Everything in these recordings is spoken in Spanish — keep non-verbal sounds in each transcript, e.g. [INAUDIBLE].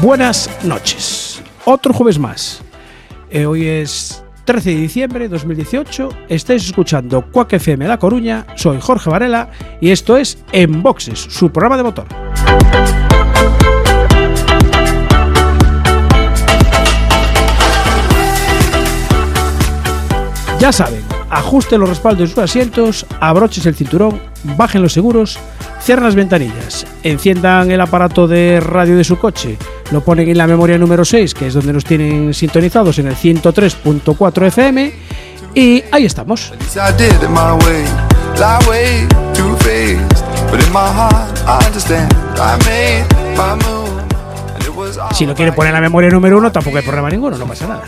Buenas noches. Otro jueves más. Eh, hoy es 13 de diciembre de 2018. Estáis escuchando Quack FM La Coruña. Soy Jorge Varela y esto es En Boxes, su programa de motor. Ya saben, ajusten los respaldos de sus asientos, abroches el cinturón, bajen los seguros, cierren las ventanillas, enciendan el aparato de radio de su coche, lo ponen en la memoria número 6, que es donde nos tienen sintonizados en el 103.4 FM, y ahí estamos. Si lo quiere poner en la memoria número 1, tampoco hay problema ninguno, no pasa nada.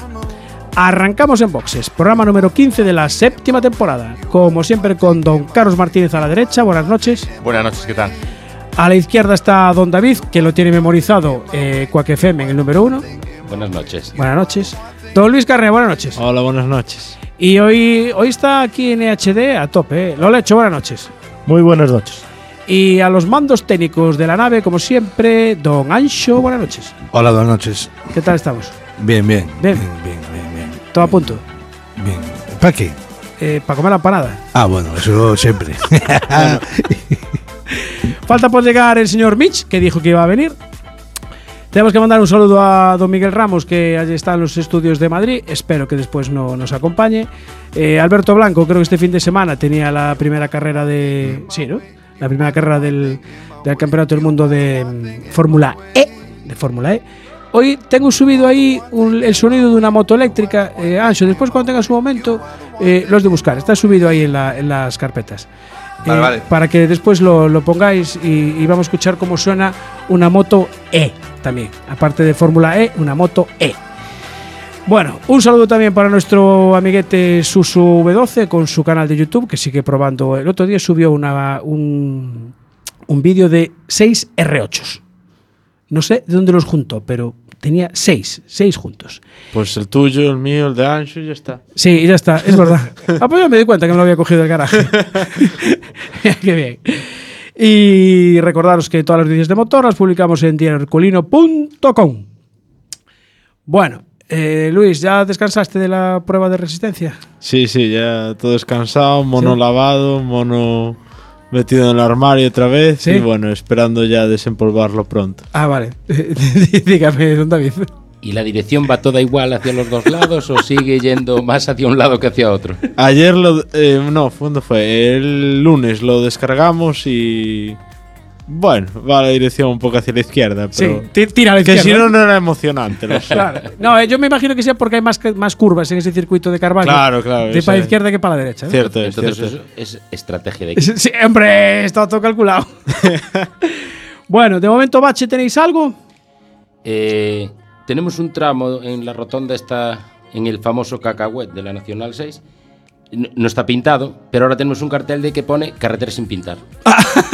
Arrancamos en boxes, programa número 15 de la séptima temporada. Como siempre, con don Carlos Martínez a la derecha. Buenas noches. Buenas noches, ¿qué tal? A la izquierda está don David, que lo tiene memorizado eh, en el número 1. Buenas noches. Buenas noches. Don Luis Carrera, buenas noches. Hola, buenas noches. Y hoy, hoy está aquí en EHD a tope. ¿eh? Lo he hecho, buenas noches. Muy buenas noches. Y a los mandos técnicos de la nave, como siempre, don Ancho, buenas noches. Hola, buenas noches. ¿Qué tal estamos? Bien, bien, bien. bien, ¿Todo a punto? bien. ¿Para qué? ¿Para comer la empanada? Ah, bueno, eso siempre. [LAUGHS] Falta por llegar el señor Mitch, que dijo que iba a venir. Tenemos que mandar un saludo a don Miguel Ramos, que allí está en los estudios de Madrid. Espero que después no, nos acompañe. Eh, Alberto Blanco, creo que este fin de semana tenía la primera carrera de. Sí, ¿no? La primera carrera del, del Campeonato del Mundo de mm, Fórmula E. De Fórmula E. Hoy tengo subido ahí un- el sonido de una moto eléctrica. Eh, Ancho, después cuando tenga su momento, eh, los de buscar. Está subido ahí en, la- en las carpetas. Vale, Eh, vale. Para que después lo, lo pongáis y, y vamos a escuchar cómo suena una moto E también. Aparte de Fórmula E, una moto E. Bueno, un saludo también para nuestro amiguete Susu V12 con su canal de YouTube que sigue probando. El otro día subió una, un, un vídeo de 6 R8s. No sé de dónde los juntó, pero tenía 6, 6 juntos. Pues el tuyo, el mío, el de Ancho y ya está. Sí, ya está, es verdad. [LAUGHS] Ah, pues ya me di cuenta que me lo había cogido del garaje. [LAUGHS] [LAUGHS] Qué bien. Y recordaros que todas las noticias de motor las publicamos en diarioherculino.com. Bueno, eh, Luis, ¿ya descansaste de la prueba de resistencia? Sí, sí, ya todo descansado, mono Sí. lavado, mono metido en el armario otra vez Sí. y bueno, esperando ya desempolvarlo pronto. Ah, vale. [LAUGHS] Dígame, don David. ¿Y la dirección va toda igual hacia los dos lados o sigue yendo más hacia un lado que hacia otro? Ayer lo... eh, no, ¿cuándo fue? El lunes lo descargamos y... Bueno, va la dirección un poco hacia la izquierda, Sí, pero... ti- tira a la que izquierda. si no, no era emocionante, lo [LAUGHS] sé. Claro. No, eh, yo me imagino que sea porque hay más, que- más curvas en ese circuito de Carvalho. Claro, claro, De para la izquierda que para la derecha. ¿no? Cierto, es Entonces cierto. eso es estrategia de equipo. Sí, Siempre está todo calculado. [LAUGHS] bueno, de momento, Bache, ¿tenéis algo? Eh, tenemos un tramo en la rotonda esta, en el famoso cacahuet de la Nacional 6. No, no está pintado, pero ahora tenemos un cartel de que pone carretera sin pintar. [LAUGHS]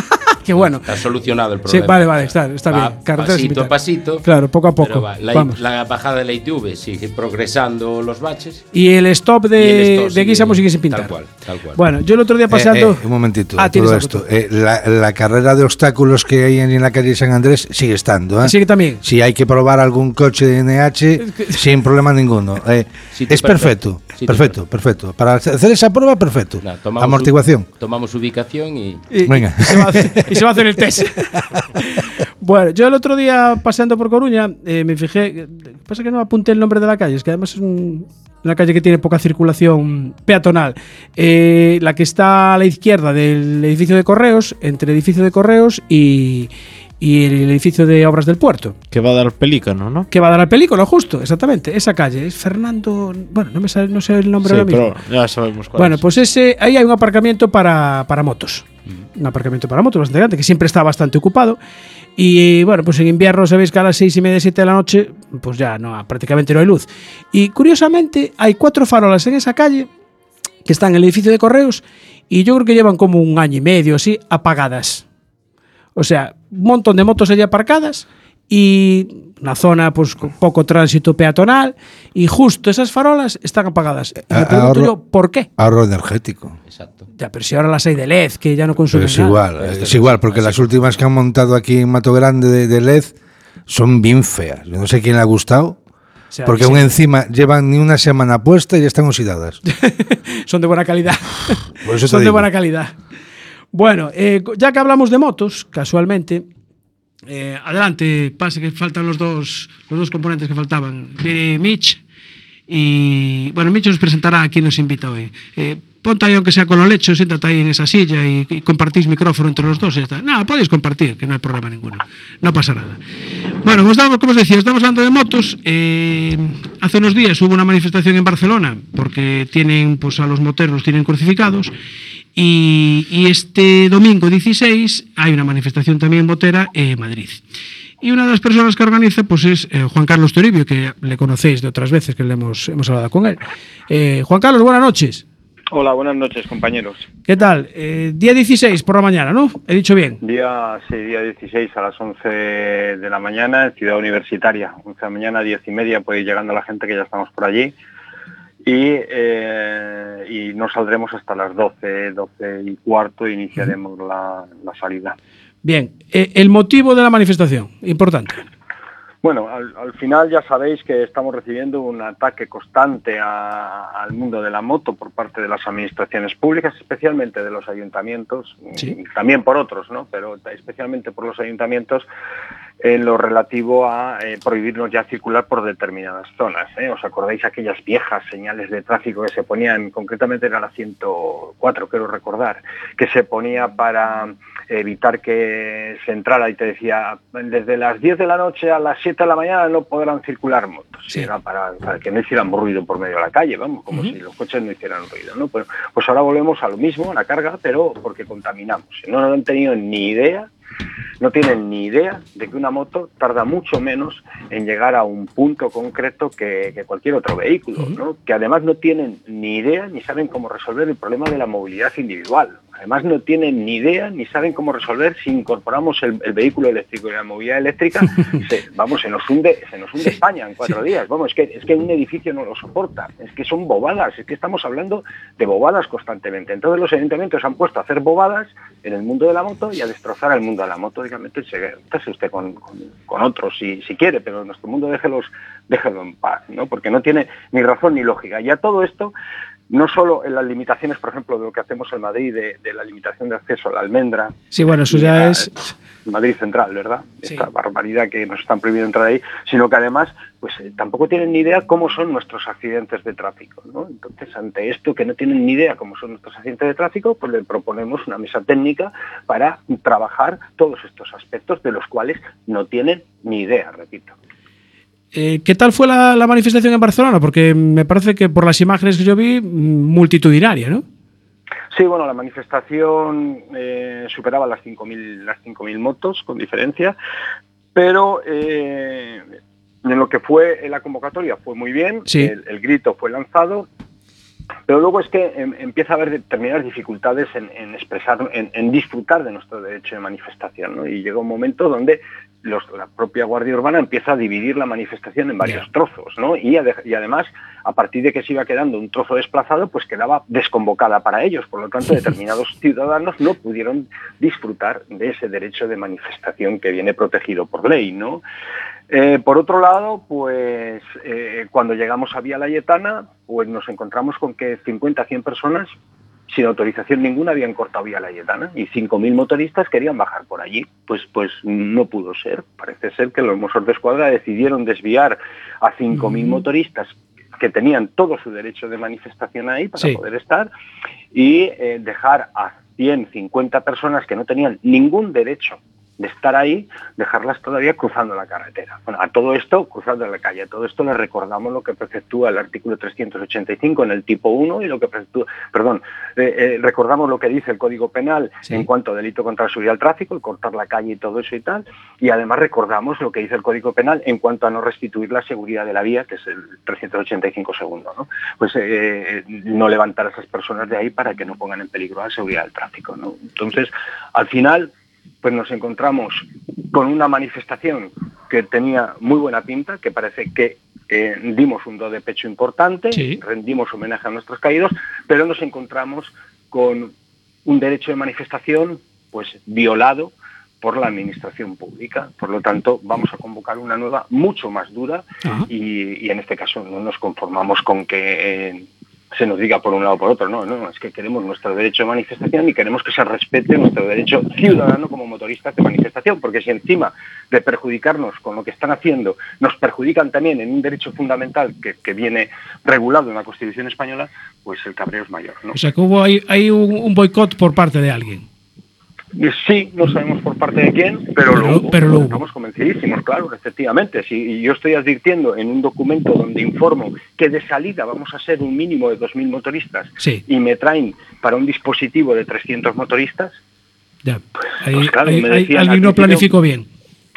Qué bueno. Está solucionado el Sí, problema. vale, vale, está, está Va bien. Carreteras pasito a pasito. Claro, poco a pero poco. va. La, Vamos. la bajada de la ITV sigue progresando los baches. Y el stop de, y el stop de sigue- Guisamo sigue sin pintar. Tal cual, tal cual. Bueno, yo el otro día Eh, paseando. eh, un momentito, Ah, todo esto. Eh, la, la carrera de obstáculos que hay en la calle San Andrés sigue estando. ¿eh? Sigue también. Si hay que probar algún coche de NH, [LAUGHS] sin problema ninguno. Eh, Si es perfe- perfecto, te perfecto, perfecto. Para hacer esa prueba, perfecto. Nada, tomamos Amortiguación. u- tomamos ubicación y. Y, Venga. y se va y [LAUGHS] se va a hacer el test. [LAUGHS] bueno, yo el otro día paseando por Coruña eh, me fijé. Pasa que no apunté el nombre de la calle, es que además es un- una calle que tiene poca circulación peatonal. Eh, la que está a la izquierda del edificio de correos, entre edificio de correos y, y el edificio de Obras del Puerto. Que va a dar pelícano, ¿no? Que va a dar la película, justo, exactamente. Esa calle es Fernando. Bueno, no me sale, no sé el nombre Sí, ahora mismo. pero ya sabemos cuál Bueno, es. pues ese, ahí hay un aparcamiento para, para motos. Un aparcamiento para motos bastante grande, que siempre está bastante ocupado. Y bueno, pues en invierno sabéis que a las seis y media, siete de la noche, pues ya no, prácticamente no hay luz. Y curiosamente, hay cuatro farolas en esa calle que están en el edificio de correos y yo creo que llevan como un año y medio así apagadas. O sea, un montón de motos allí aparcadas y una zona pues con poco tránsito peatonal y justo esas farolas están apagadas. Y me pregunto ahorro- yo, ¿por qué? Ahorro energético. Exacto. Ya, pero si ahora las hay de LED, que ya no consumen Pero es nada. igual, es igual, porque las últimas que han montado aquí en Mato Grande de, de LED son bien feas. Yo no sé quién le ha gustado, O sea, porque sí, aún encima llevan ni una semana puesta y ya están oxidadas. [LAUGHS] son de buena calidad. Por eso te son de digo. buena calidad. Bueno, eh, ya que hablamos de motos, casualmente, eh, adelante, pase que faltan los dos, los dos componentes que faltaban. Viene Mitch y, bueno, Mitch nos presentará a quien nos invita hoy. Eh, ponte ahí, aunque sea con los lechos, siéntate ahí en esa silla y, y compartís micrófono entre los dos. No, podéis compartir, que no hay problema ninguno. No pasa nada. Bueno, como, estamos, como os decía, estamos hablando de motos. Eh, hace unos días hubo una manifestación en Barcelona porque tienen, pues a los moteros los tienen crucificados. Y, y este domingo 16 hay una manifestación también motera en Madrid. Y una de las personas que organiza pues es eh, Juan Carlos Toribio, que le conocéis de otras veces que le hemos, hemos hablado con él. Eh, Juan Carlos, buenas noches. Hola, buenas noches, compañeros. ¿Qué tal? Eh, día 16 por la mañana, ¿no? He dicho bien. Día, sí, día 16 a las 11 de la mañana en Ciudad Universitaria. 11 de la mañana, 10 y media, puede ir llegando la gente que ya estamos por allí. Y, eh, y no saldremos hasta las 12, 12 y cuarto e iniciaremos la, la salida. Bien. Eh, el motivo de la manifestación, importante. Bueno, al, al final ya sabéis que estamos recibiendo un ataque constante a- al mundo de la moto por parte de las administraciones públicas, especialmente de los ayuntamientos, Sí. también por otros, ¿no? Pero especialmente por los ayuntamientos en lo relativo a eh, prohibirnos ya circular por determinadas zonas. ¿eh? ¿Os acordáis aquellas viejas señales de tráfico que se ponían, concretamente era la 104, quiero recordar, que se ponía para evitar que se entrara y te decía, desde las 10 de la noche a las 7 de la mañana no podrán circular motos. Sí. Era para, para que no hicieran ruido por medio de la calle, vamos, como si los coches no hicieran ruido. ¿no? Pues, pues ahora volvemos a lo mismo, a la carga, pero porque contaminamos. No, no han tenido ni idea no tienen ni idea de que una moto tarda mucho menos en llegar a un punto concreto que, que cualquier otro vehículo, ¿no? que además no tienen ni idea ni saben cómo resolver el problema de la movilidad individual. Además no tienen ni idea ni saben cómo resolver si incorporamos el, el vehículo eléctrico y la movilidad eléctrica, [LAUGHS] se- vamos, se nos hunde, se nos hunde España en cuatro días. Vamos, es que, es que un edificio no lo soporta, es que son bobadas, es que estamos hablando de bobadas constantemente. Entonces los ayuntamientos han puesto a hacer bobadas en el mundo de la moto y a destrozar el mundo de la moto. Dígame, métase usted con, con- con otros si, si quiere, pero en nuestro mundo déjelos, déjelo en paz, ¿no? Porque no tiene ni razón ni lógica. Y a todo esto, no solo en las limitaciones, por ejemplo, de lo que hacemos en Madrid, de, de la limitación de acceso a la almendra, Sí, bueno, eso ya a- es. Madrid Central, ¿verdad? Sí. Esta barbaridad que nos están prohibiendo entrar ahí, sino que además, pues eh, tampoco tienen ni idea cómo son nuestros accidentes de tráfico, ¿no? Entonces, ante esto que no tienen ni idea cómo son nuestros accidentes de tráfico, pues le proponemos una mesa técnica para trabajar todos estos aspectos de los cuales no tienen ni idea, repito. Eh, ¿Qué tal fue la, la manifestación en Barcelona? Porque me parece que por las imágenes que yo vi, mm, multitudinaria, ¿no? Sí, bueno, la manifestación eh, superaba las 5.000 las 5.000 motos, con diferencia, pero eh, en lo que fue la convocatoria fue muy bien, Sí. el, el grito fue lanzado, pero luego es que em, empieza a haber determinadas dificultades en, en expresar, en, en disfrutar de nuestro derecho de manifestación, ¿no? Y llega un momento donde los- la propia Guardia Urbana empieza a dividir la manifestación en varios trozos, ¿no? Y, ade- y además, a partir de que se iba quedando un trozo desplazado, pues quedaba desconvocada para ellos. Por lo tanto, [LAUGHS] determinados ciudadanos no pudieron disfrutar de ese derecho de manifestación que viene protegido por ley, ¿no? Eh, por otro lado, pues eh, cuando llegamos a Vía Layetana, pues nos encontramos con que 50 100 personas sin autorización ninguna habían cortado Vía Layetana y 5.000 motoristas querían bajar por allí. Pues, pues no pudo ser. Parece ser que los Mossos de Escuadra decidieron desviar a 5.000 motoristas que tenían todo su derecho de manifestación ahí para Sí. poder estar y eh, dejar a 150 personas que no tenían ningún derecho de estar ahí, dejarlas todavía cruzando la carretera. Bueno, a todo esto, cruzando la calle, a todo esto le recordamos lo que preceptúa el artículo 385 en el tipo 1 y lo que preceptúa, perdón, eh, eh, recordamos lo que dice el Código Penal Sí. en cuanto a delito contra la seguridad del tráfico, el cortar la calle y todo eso y tal, y además recordamos lo que dice el Código Penal en cuanto a no restituir la seguridad de la vía, que es el 385 segundo, ¿no? Pues eh, no levantar a esas personas de ahí para que no pongan en peligro la seguridad del tráfico, ¿no? Entonces, al final, pues nos encontramos con una manifestación que tenía muy buena pinta, que parece que eh, dimos un do de pecho importante, Sí. rendimos homenaje a nuestros caídos, pero nos encontramos con un derecho de manifestación pues violado por la administración pública. Por lo tanto, vamos a convocar una nueva mucho más dura y en este caso no nos conformamos con que eh, se nos diga por un lado o por otro, no, no, es que queremos nuestro derecho de manifestación y queremos que se respete nuestro derecho ciudadano como motoristas de manifestación, porque si encima de perjudicarnos con lo que están haciendo, nos perjudican también en un derecho fundamental que, que viene regulado en la Constitución española, pues el cabreo es mayor. ¿no? O sea que hubo ahí un, un boicot por parte de alguien. Sí, no sabemos por parte de quién, pero, Pero- lo pero. Estamos convencidísimos, claro, efectivamente. Si yo estoy advirtiendo en un documento donde informo que de salida vamos a ser un mínimo de 2.000 motoristas Sí. y me traen para un dispositivo de 300 motoristas, Ya. Ahí, Pues claro, ahí- me ahí decían alguien al no planificó bien.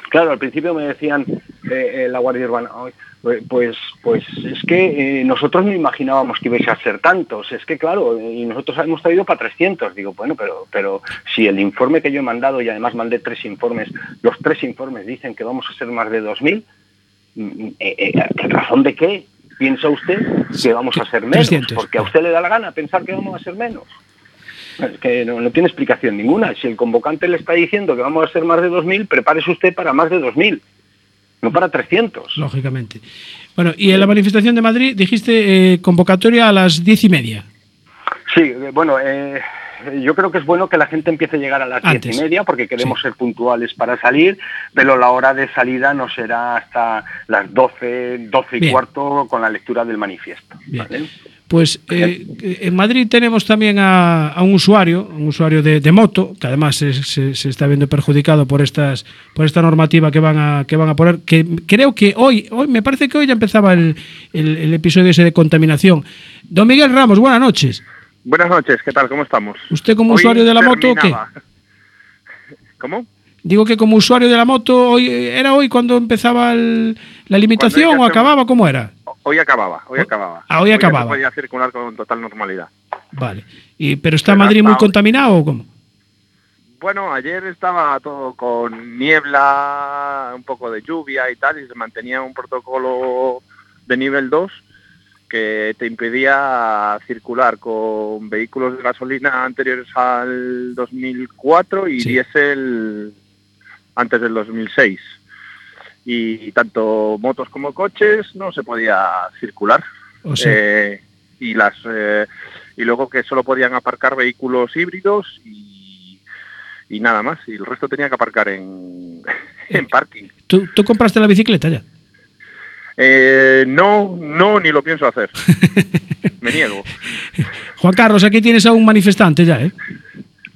Claro, al principio me decían eh, eh, la Guardia Urbana, "Ay, pues, pues, pues es que eh, nosotros no imaginábamos que ibais a ser tantos, es que claro, eh, y nosotros hemos traído para 300. Digo, bueno, pero, pero si el informe que yo he mandado, y además mandé tres informes, los tres informes dicen que vamos a ser más de 2.000, mm, eh, eh, ¿a razón de qué piensa usted que vamos a ser menos? 300. Porque a usted le da la gana pensar que vamos a ser menos. Es que no, no tiene explicación ninguna. Si el convocante le está diciendo que vamos a ser más de 2.000, prepárese usted para más de 2.000, no para 300. Lógicamente. Bueno, y en la manifestación de Madrid dijiste eh, convocatoria a las diez y media. Sí, eh, bueno, eh, yo creo que es bueno que la gente empiece a llegar a las diez Antes. y media porque queremos Sí. ser puntuales para salir, pero la hora de salida no será hasta las 12, 12 y Bien. cuarto con la lectura del manifiesto. Pues eh, en Madrid tenemos también a, a un usuario, un usuario de, de moto, que además se, se- se está viendo perjudicado por estas por esta normativa que van a que van a poner, que creo que hoy, hoy me parece que hoy ya empezaba el, el- el episodio ese de contaminación. Don Miguel Ramos, buenas noches. Buenas noches, ¿qué tal? ¿Cómo estamos? ¿Usted como Hoy usuario de la moto o qué? [LAUGHS] ¿Cómo? Digo que como usuario de la moto, hoy era hoy cuando empezaba el- la limitación Cuando o acababa, ¿cómo era? Hoy acababa, hoy Oh, acababa. ah, hoy ya acababa. podía circular con total normalidad. Vale. Y, pero está Pero Madrid muy hoy- contaminado o cómo? Bueno, ayer estaba todo con niebla, un poco de lluvia y tal, y se mantenía un protocolo de nivel 2 que te impedía circular con vehículos de gasolina anteriores al 2004 y Sí. diésel antes del 2006. Y tanto motos como coches no se podía circular. O sea, Eh, y las eh, y luego que solo podían aparcar vehículos híbridos y, y nada más y el resto tenía que aparcar en, [LAUGHS] en parking ¿tú, tú compraste la bicicleta ya? Eh, no no ni lo pienso hacer [LAUGHS] me niego Juan Carlos, aquí tienes a un manifestante ya, ¿eh?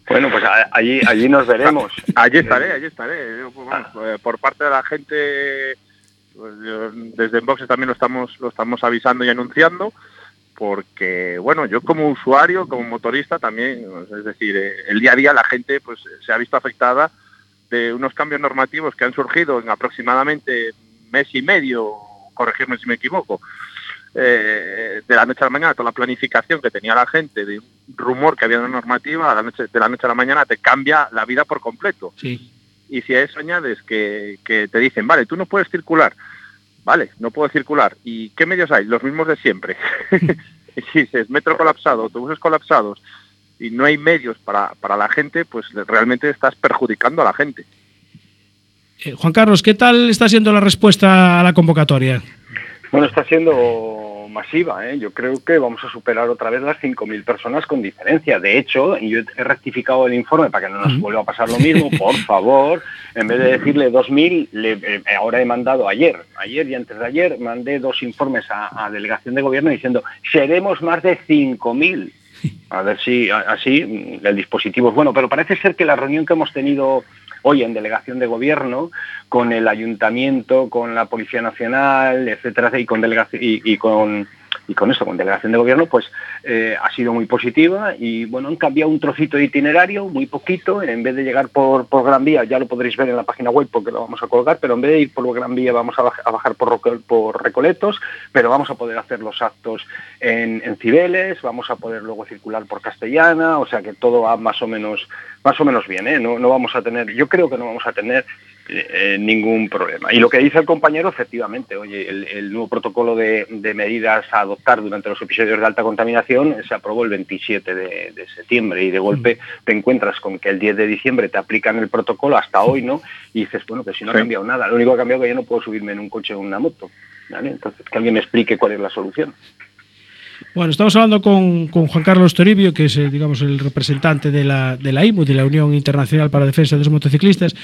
Bueno, pues allí, allí nos [LAUGHS] veremos. allí estaré allí estaré Yo, pues, vamos, eh, por parte de la gente pues, desde Enboxes también lo estamos lo estamos avisando y anunciando porque bueno yo como usuario como motorista también es decir eh, el día a día la gente pues se ha visto afectada de unos cambios normativos que han surgido en aproximadamente mes y medio corregirme si me equivoco eh, de la noche a la mañana toda la planificación que tenía la gente de un rumor que había en la normativa a la noche de la noche a la mañana te cambia la vida por completo Sí. y si a eso añades que, que te dicen, vale, tú no puedes circular, vale, no puedo circular, ¿y qué medios hay? Los mismos de siempre. [LAUGHS] si es metro colapsado, autobuses colapsados, y no hay medios para, para la gente, pues realmente estás perjudicando a la gente. Eh, Juan Carlos, ¿qué tal está siendo la respuesta a la convocatoria? Bueno, está siendo masiva. ¿eh? Yo creo que vamos a superar otra vez las 5.000 personas con diferencia. De hecho, yo he rectificado el informe para que no nos vuelva a pasar lo mismo, [LAUGHS] por favor, en vez de decirle 2.000, le- eh, ahora he mandado ayer, ayer y antes de ayer, mandé dos informes a, a delegación de gobierno diciendo, seremos más de 5.000. A ver si así el dispositivo es bueno, pero parece ser que la reunión que hemos tenido hoy en delegación de gobierno con el ayuntamiento, con la Policía Nacional, etcétera, y con delegación y, con y con esto, con delegación de gobierno, pues eh, ha sido muy positiva y bueno, han cambiado un trocito de itinerario, muy poquito, en vez de llegar por, por Gran Vía, ya lo podréis ver en la página web porque lo vamos a colgar, pero en vez de ir por Gran Vía vamos a, baj- a bajar por Recoletos, pero vamos a poder hacer los actos en, en Cibeles, vamos a poder luego circular por Castellana, o sea que todo va más o menos, más o menos bien, ¿eh? no, no vamos a tener, yo creo que no vamos a tener eh, ningún problema. Y lo que dice el compañero, efectivamente, oye, el, el nuevo protocolo de, de medidas a adoptar durante los episodios de alta contaminación se aprobó el 27 de, de septiembre y de golpe te encuentras con que el 10 de diciembre te aplican el protocolo hasta hoy, ¿no? Y dices, bueno, que si no ha cambiado nada, lo único que ha cambiado es que yo no puedo subirme en un coche o en una moto. ¿vale? Entonces, que alguien me explique cuál es la solución. Bueno, estamos hablando con, con Juan Carlos Toribio, que es, eh, digamos, el representante de la, de la IMU, de la Unión Internacional para la Defensa de los Motociclistas.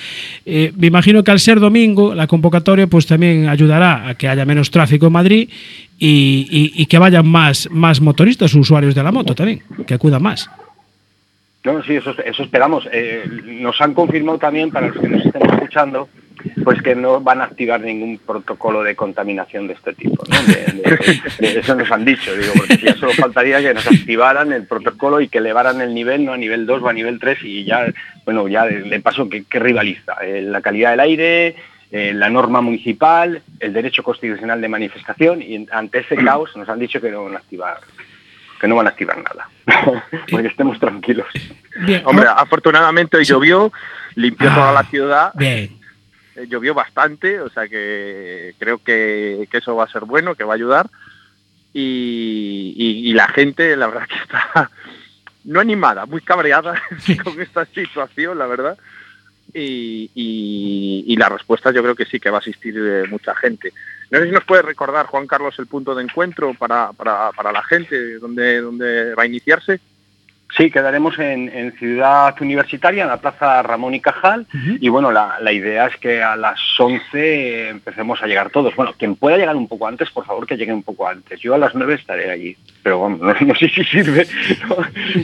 Eh, me imagino que al ser domingo, la convocatoria pues también ayudará a que haya menos tráfico en Madrid y, y- que vayan más, más motoristas, usuarios de la moto también, que acudan más. No, sí, eso, eso esperamos. Eh, nos han confirmado también, para los que nos estén escuchando, pues que no van a activar ningún protocolo de contaminación de este tipo. ¿no? De- de- de- eso nos han dicho, digo, porque ya solo faltaría que nos activaran el protocolo y que elevaran el nivel, no a nivel 2 o a nivel 3 y ya, bueno, ya de, de paso que, que rivaliza. Eh, la calidad del aire, eh, la norma municipal, el derecho constitucional de manifestación y ante ese caos nos han dicho que no van a activar que no van a activar nada, [LAUGHS] porque estemos tranquilos. Bien, Hombre, afortunadamente hoy llovió, limpió Ah, toda la ciudad, bien. Eh, llovió bastante, o sea que creo que, que eso va a ser bueno, que va a ayudar. Y, y- y la gente, la verdad que está [LAUGHS] no animada, muy cabreada [LAUGHS] con esta situación, la verdad. Y, y- y la respuesta yo creo que sí que va a asistir eh, mucha gente. No sé si nos puede recordar, Juan Carlos, el punto de encuentro para, para, para la gente, donde, donde va a iniciarse. Sí, quedaremos en, en Ciudad Universitaria, en la Plaza Ramón y Cajal, y bueno, la, la idea es que a las 11 empecemos a llegar todos. Bueno, quien pueda llegar un poco antes, por favor que llegue un poco antes. Yo a las 9 estaré allí, pero vamos, [LAUGHS] no, no sé si sirve, [LAUGHS] no,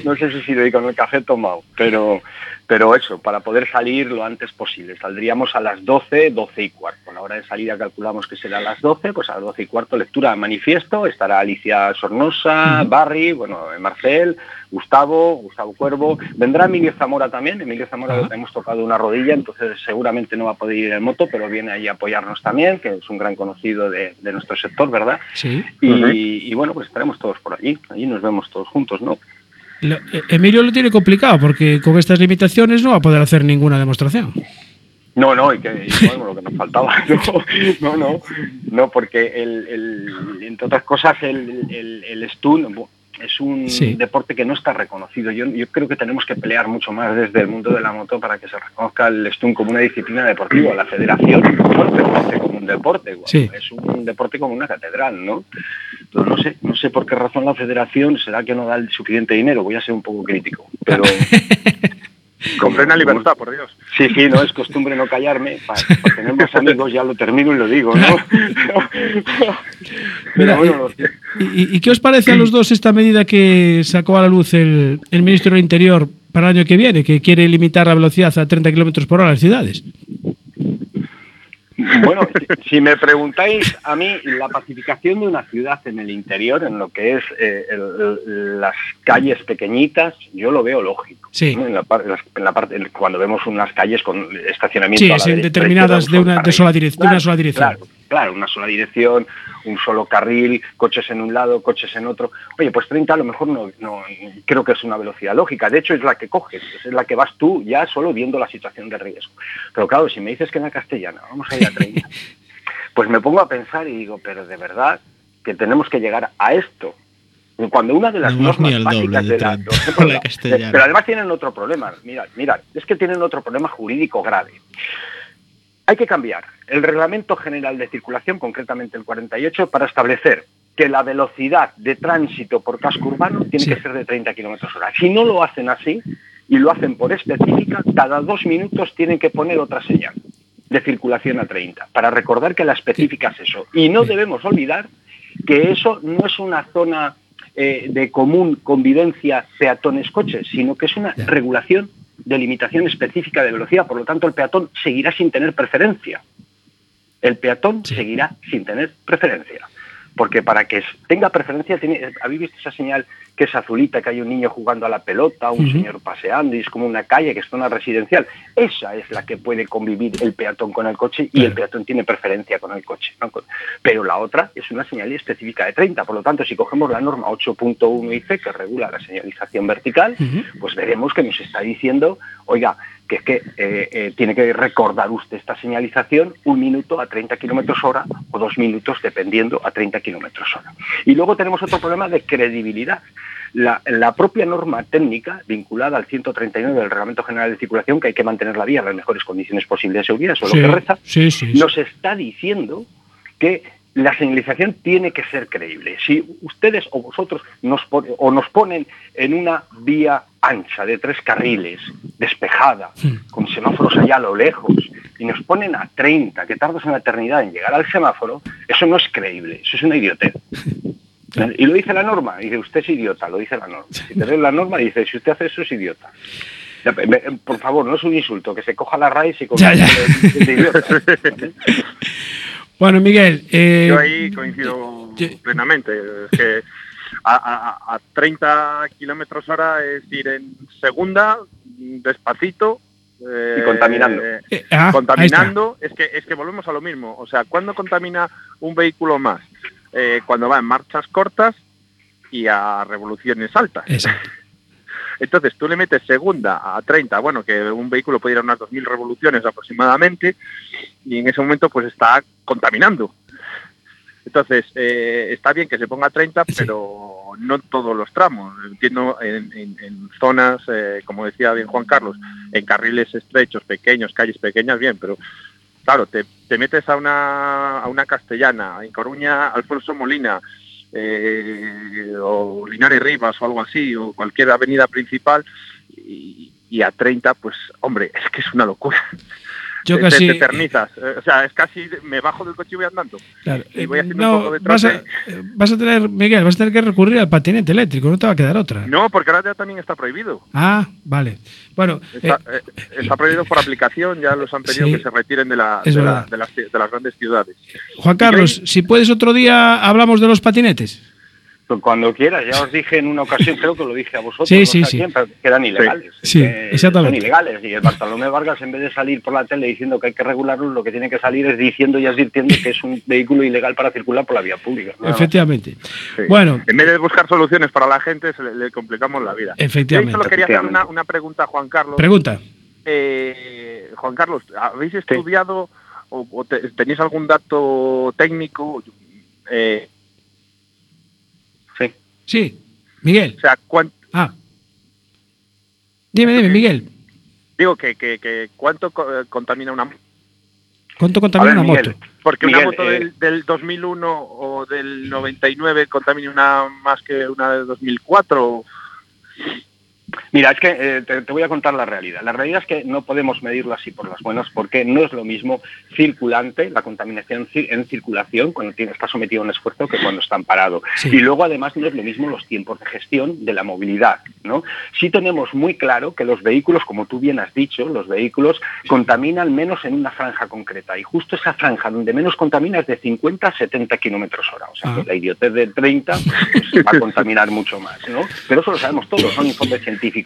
no sé si sirve con el café tomado, pero, pero eso, para poder salir lo antes posible. Saldríamos a las 12, 12 y cuarto. La hora de salida calculamos que será a las 12, pues a las 12 y cuarto lectura de manifiesto, estará Alicia Sornosa, Barry, bueno, Marcel, Gustavo, Gustavo Cuervo, vendrá Emilio Zamora también, Emilio Zamora le hemos tocado una rodilla, entonces seguramente no va a poder ir en moto, pero viene ahí a apoyarnos también, que es un gran conocido de, de nuestro sector, ¿verdad? Sí. Y, y bueno, pues estaremos todos por allí, allí nos vemos todos juntos, ¿no? Lo- Emilio lo tiene complicado porque con estas limitaciones no va a poder hacer ninguna demostración. No, no, y que lo que nos faltaba. [LAUGHS] No, no, no, no, porque el, entre otras cosas el, el, el stun es un Sí. deporte que no está reconocido. Yo, yo creo que tenemos que pelear mucho más desde el mundo de la moto para que se reconozca el stun como una disciplina deportiva. La federación no lo reconoce como un deporte. Sí. es un deporte como una catedral, ¿no? Pero no sé, no sé por qué razón la federación será que no da el suficiente dinero. Voy a ser un poco crítico, pero [LAUGHS] Con plena libertad, por Dios. Sí, sí, no es costumbre no callarme. Para, para tener más amigos ya lo termino y lo digo, ¿no? [LAUGHS] Pero bueno, los- ¿Y, y- y qué os parece a los dos esta medida que sacó a la luz el, el ministro del Interior para el año que viene, que quiere limitar la velocidad a 30 kilómetros por hora en las ciudades? Bueno, si, si me preguntáis a mí, la pacificación de una ciudad en el interior, en lo que es eh, el- el- las calles pequeñitas, yo lo veo lógico. Sí. ¿no? En, la, en la parte, cuando vemos unas calles con estacionamiento Sí, a la determinadas de una- de sola de una sola dirección. Claro, claro, una sola dirección, un solo carril, coches en un lado, coches en otro. Oye, pues 30 a lo mejor no, no creo que es una velocidad lógica. De hecho, es la que coges, es la que vas tú ya solo viendo la situación de riesgo. Pero claro, si me dices que en la castellana vamos a ir a 30, [LAUGHS] pues me pongo a pensar y digo, pero de verdad que tenemos que llegar a esto. Cuando una de las No normas básicas de de la, 30 [LAUGHS] por ejemplo, con la pero además tienen otro problema. Mira, mira, es que tienen otro problema jurídico grave. Hay que cambiar el Reglamento General de Circulación, concretamente el 48, para establecer que la velocidad de tránsito por casco urbano tiene Sí. que ser de 30 kilómetros hora. Si no lo hacen así y lo hacen por específica, cada dos minutos tienen que poner otra señal de circulación a 30, para recordar que la específica es eso. Y no debemos olvidar que eso no es una zona eh, de común convivencia peatones-coches, sino que es una regulación de limitación específica de velocidad, por lo tanto el peatón seguirá sin tener preferencia. El peatón seguirá sin tener preferencia. Porque para que tenga preferencia, tiene, ¿habéis visto esa señal que es azulita, que hay un niño jugando a la pelota, un señor paseando y es como una calle que es zona residencial? Esa es la que puede convivir el peatón con el coche y el peatón tiene preferencia con el coche. ¿no? Pero la otra es una señal específica de 30. Por lo tanto, si cogemos la norma 8.1 IC que regula la señalización vertical, pues veremos que nos está diciendo, oiga, que es que eh, eh, tiene que recordar usted esta señalización un minuto a 30 kilómetros hora o dos minutos dependiendo a 30 kilómetros hora. Y luego tenemos otro problema de credibilidad. La, la, propia norma técnica vinculada al 139 del Reglamento General de Circulación, que hay que mantener la vía en las mejores condiciones posibles de seguridad, eso es lo que reza, sí, sí, sí. nos está diciendo que la señalización tiene que ser creíble. Si ustedes o vosotros nos, o nos ponen en una vía ancha de tres carriles, despejada, con semáforos allá a lo lejos, y nos ponen a 30, que tardas una eternidad en llegar al semáforo, eso no es creíble, eso es una idiotez. Y lo dice la norma, dice usted es idiota, lo dice la norma. Si te la norma, dice si usted hace eso es idiota. Por favor, no es un insulto, que se coja la raíz y con Ya, ya. de- de idiota. [LAUGHS] Bueno, Miguel, eh, Yo ahí coincido plenamente. Es que a, a- a 30 kilómetros hora es ir en segunda, despacito. eh, Y contaminando. eh, ah, ahí contaminando, es que, es que volvemos a lo mismo. O sea, ¿cuándo contamina un vehículo más? Eh, cuando va en marchas cortas y a revoluciones altas. Exacto. Entonces tú le metes segunda a 30, bueno, que un vehículo puede ir a unas 2.000 revoluciones aproximadamente, y en ese momento pues está contaminando. Entonces, eh, está bien que se ponga a 30, Sí. pero no todos los tramos. Entiendo en, en- en zonas, eh, como decía bien Juan Carlos, en carriles estrechos, pequeños, calles pequeñas, bien, pero claro, te, te metes a una, a una castellana, en Coruña, Alfonso Molina, eh, o Linares Rivas o algo así, o cualquier avenida principal, y, y a 30, pues hombre, es que es una locura. Yo Te- casi. Te, eternizas. Eh, O sea, es casi, me bajo del coche y voy andando. Claro, y eh, voy haciendo no, un poco de vas, a, eh, vas a tener, Miguel, vas a tener que recurrir al patinete eléctrico, no te va a quedar otra. No, porque ahora ya también está prohibido. Ah, vale. Bueno, Está, eh, eh, está prohibido por aplicación, ya los han pedido Sí, que se retiren de, la, es de, la- verdad. de las, de las grandes ciudades. Juan Carlos, si puedes otro día hablamos de los patinetes. Cuando quieras, ya os dije en una ocasión, creo que lo dije a vosotros, Sí, no sí, sé a sí. quién, pero que eran ilegales. Sí, que exactamente. Son ilegales. Y el Bartolomé Vargas, en vez de salir por la tele diciendo que hay que regularlo, lo que tiene que salir es diciendo y advirtiendo que es un vehículo ilegal para circular por la vía pública. Efectivamente. Sí. Bueno, En vez de buscar soluciones para la gente, se le, le complicamos la vida. Efectivamente. Yo solo quería hacer una, una pregunta a Juan Carlos. pregunta. Eh, Juan Carlos, ¿habéis estudiado o, o te- tenéis algún dato técnico? Eh, Sí. Miguel. o sea, cuán- Ah. Dime, dime, Miguel. digo que, que- que cuánto co- eh, contamina una ¿Cuánto A contamina ver, una Miguel, moto? Porque Miguel, una moto eh, del, del 2001 o del 99 contamina una más que una de 2004. Mira, es que eh, te, te voy a contar la realidad. La realidad es que no podemos medirlo así por las buenas porque no es lo mismo circulante, la contaminación ci- en circulación, cuando tiene, está sometido a un esfuerzo que cuando están parado. Sí. Y luego además no es lo mismo los tiempos de gestión de la movilidad. ¿no? Sí tenemos muy claro que los vehículos, como tú bien has dicho, los vehículos contaminan menos en una franja concreta. Y justo esa franja donde menos contamina es de 50 a 70 kilómetros hora. O sea, Ah. que la idiotez de 30 pues, va a contaminar mucho más. ¿no? Pero eso lo sabemos todos, son informes científicos.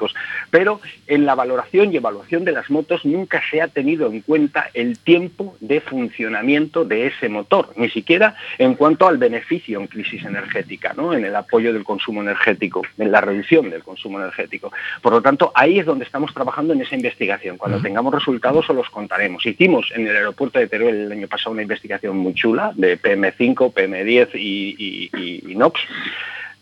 Pero en la valoración y evaluación de las motos nunca se ha tenido en cuenta el tiempo de funcionamiento de ese motor, ni siquiera en cuanto al beneficio en crisis energética, ¿no? en el apoyo del consumo energético, en la reducción del consumo energético. Por lo tanto, ahí es donde estamos trabajando en esa investigación. Cuando tengamos resultados os los contaremos. Hicimos en el aeropuerto de Teruel el año pasado una investigación muy chula de PM5, PM10 y, y- y- y NOx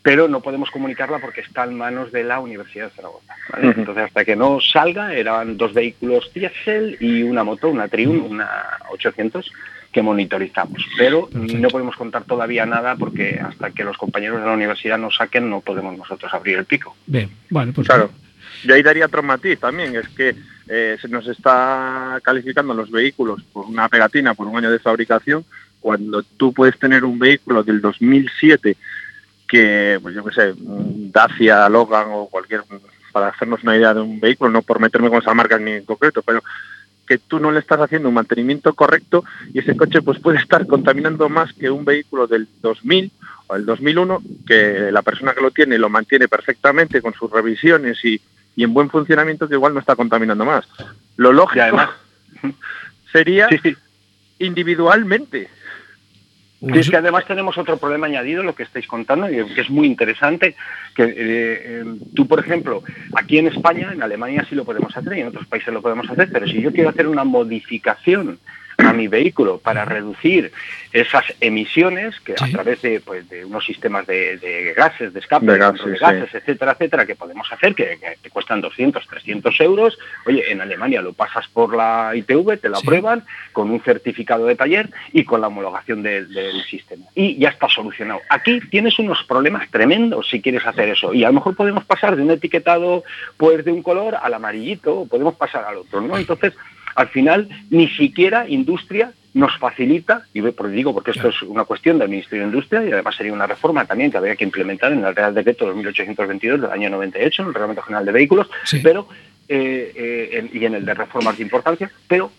pero no podemos comunicarla porque está en manos de la Universidad de Zaragoza. Entonces, hasta que no salga, eran dos vehículos diésel y una moto, una Triumph, una 800, que monitorizamos. Pero no podemos contar todavía nada porque hasta que los compañeros de la universidad nos saquen, no podemos nosotros abrir el pico. Bien, vale, pues Claro. Y ahí daría otro matiz también, es que eh, se nos está calificando los vehículos por una pegatina, por un año de fabricación, cuando tú puedes tener un vehículo del 2007 que, pues yo qué sé, Dacia, Logan o cualquier para hacernos una idea de un vehículo, no por meterme con esa marca ni en concreto, pero que tú no le estás haciendo un mantenimiento correcto y ese coche pues puede estar contaminando más que un vehículo del 2000 o el 2001 que la persona que lo tiene lo mantiene perfectamente con sus revisiones y, y en buen funcionamiento que igual no está contaminando más. Lo lógico además- [LAUGHS] sería Sí, sí. individualmente. Sí, es que además tenemos otro problema añadido, lo que estáis contando, que es muy interesante, que eh, eh, tú, por ejemplo, aquí en España, en Alemania sí lo podemos hacer y en otros países lo podemos hacer, pero si yo quiero hacer una modificación a mi vehículo para reducir esas emisiones que a través de, pues, de unos sistemas de, de gases, de escape, De de gases, de sí. gases, etcétera, etcétera, que podemos hacer, que, que te cuestan 200, 300 euros. Oye, en Alemania lo pasas por la ITV, te la Sí. aprueban con un certificado de taller y con la homologación de- del sistema. Y ya está solucionado. Aquí tienes unos problemas tremendos si quieres hacer eso. Y a lo mejor podemos pasar de un etiquetado pues de un color al amarillito, o podemos pasar al otro, ¿no? Entonces, al final, ni siquiera industria nos facilita, y digo porque esto es una cuestión del Ministerio de Industria y además sería una reforma también que habría que implementar en el Real Decreto 2822 del año 98, en el Reglamento General de Vehículos, Sí. pero eh, eh, y en el de reformas de importancia, pero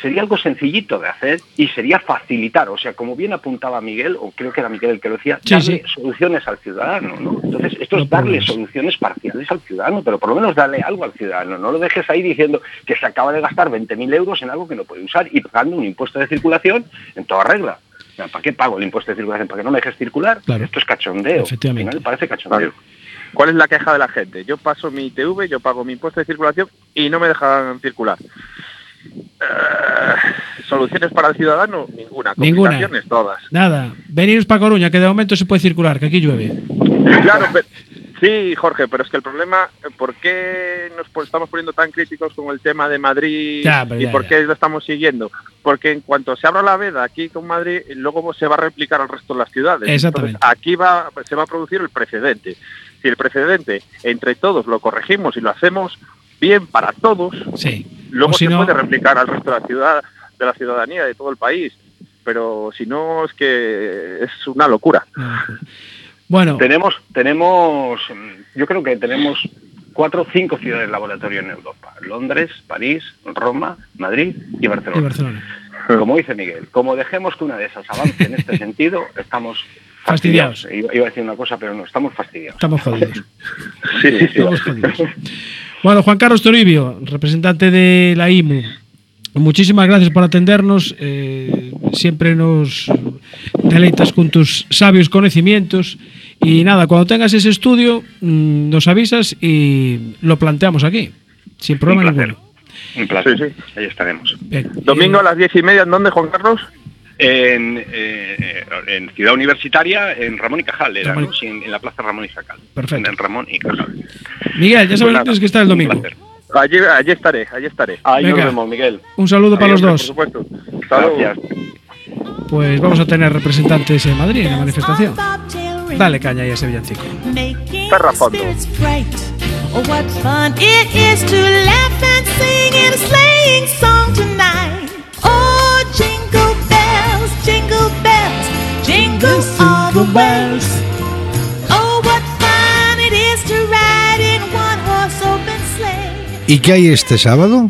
sería algo sencillito de hacer y sería facilitar, o sea, como bien apuntaba Miguel, o creo que era Miguel el que lo decía, Sí, darle sí. soluciones al ciudadano, ¿no? Entonces, esto No es darle problemas. soluciones parciales al ciudadano, pero por lo menos darle algo al ciudadano, no lo dejes ahí diciendo que se acaba de gastar 20.000 euros en algo que no puede usar y pagando un impuesto de circulación en toda regla. O sea, ¿Para qué pago el impuesto de circulación? ¿Para que no me dejes circular? Claro. Esto es cachondeo. Efectivamente. Al final parece cachondeo. ¿Cuál es la queja de la gente? Yo paso mi ITV, yo pago mi impuesto de circulación y no me dejan circular. Eh, ¿Soluciones para el ciudadano? Ninguna. Ninguna. Todas. Nada, veniros para Coruña, que de momento se puede circular, que aquí llueve. Claro, pero- sí, Jorge, pero es que el problema, ¿por qué nos estamos poniendo tan críticos con el tema de Madrid Ya, y por ya. qué lo estamos siguiendo? Porque en cuanto se abra la veda aquí con Madrid, luego se va a replicar al resto de las ciudades. Exactamente. Entonces, aquí va, se va a producir el precedente. Si el precedente entre todos lo corregimos y lo hacemos bien para todos, Sí. Luego si se no- puede replicar al resto de la ciudad, de la ciudadanía de todo el país. Pero si no, es que es una locura. Bueno, Tenemos, tenemos, yo creo que tenemos cuatro o cinco ciudades laboratorio en Europa. Londres, París, Roma, Madrid y y Barcelona. Como dice Miguel, como dejemos que una de esas avance en este [LAUGHS] sentido, estamos Fastidiados. fastidiados. Iba, iba a decir una cosa, pero no, estamos fastidiados. Estamos jodidos. Sí, sí, sí. Estamos jodidos. Bueno, Juan Carlos Toribio, representante de la IMU. Muchísimas gracias por atendernos. eh, siempre nos deleitas con tus sabios conocimientos. Y nada, cuando tengas ese estudio, mm, nos avisas y lo planteamos aquí, sin problema Un placer. ninguno. Un placer. Sí, Ahí estaremos. Bien, Domingo eh, a las diez y media, ¿en dónde, Juan Carlos? En, eh, en Ciudad Universitaria, en Ramón y Cajal, era, Ramón. ¿no? Sí, en, en la Plaza Ramón y Cajal. Perfecto. En Ramón y Cajal. Miguel, ya sabes Pues que nada, tienes que estar el domingo. Allí, allí estaré, allí estaré. Ahí Venga. nos vemos, Miguel. Un saludo para los dos. Por supuesto. Luego. Gracias. Pues vamos a tener representantes en Madrid en la manifestación. Dale caña ahí a ese villancico. Perra fondo. Oh, what fun it is to laugh and sing in a sleighing song tonight. Jingle all the way. Oh, what fun it is to ride in one horse open sleigh. ¿Y qué hay este sábado?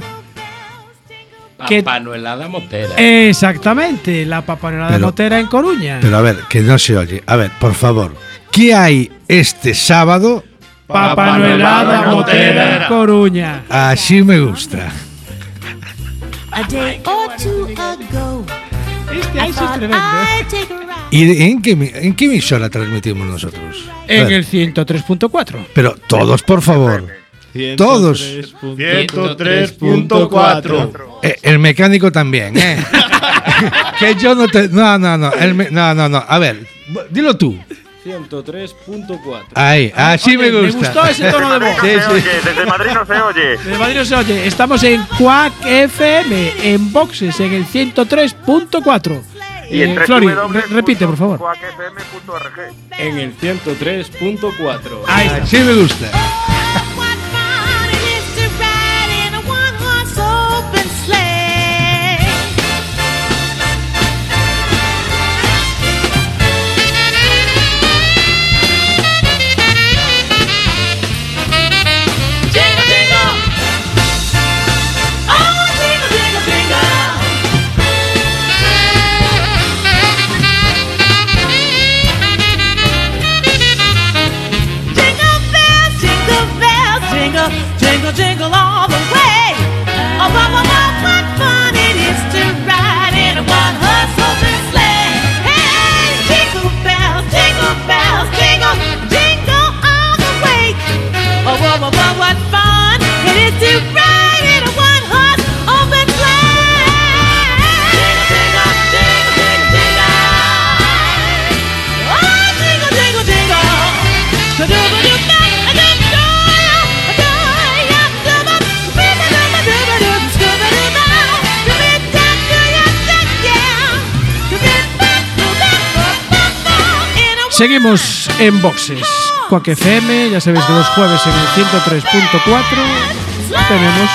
¿Qué- Papanuelada motera. Exactamente, la papanelada Pero- motera en Coruña. Pero a ver, que no se oye. A ver, por favor. ¿Qué hay este sábado? Papanuelada motera en Coruña. Así me gusta. A day or two ago, Este I ahí sí es thought tremendo. I'd take a ride. ¿Y en qué, en qué emisora transmitimos nosotros? En el 103.4. Pero todos, por favor. Todos. 103.4. Eh, el mecánico también, ¿eh? [LAUGHS] [LAUGHS] que yo no te. No, no, no. el me- no, no, no. A ver, dilo tú. 103.4. Ahí, así Oye, me gusta. Me gustó ese tono de voz. Sí, sí. desde Madrid no se oye. De Madrid no se oye. Estamos en Quack FM, en Boxes, en el 103.4. Y en Eh, Flori, re- repite, por favor. En el 103.4. Ahí está. Así me gusta. Seguimos en boxes. Coaque FM, ya sabéis que los jueves en el 103.4 tenemos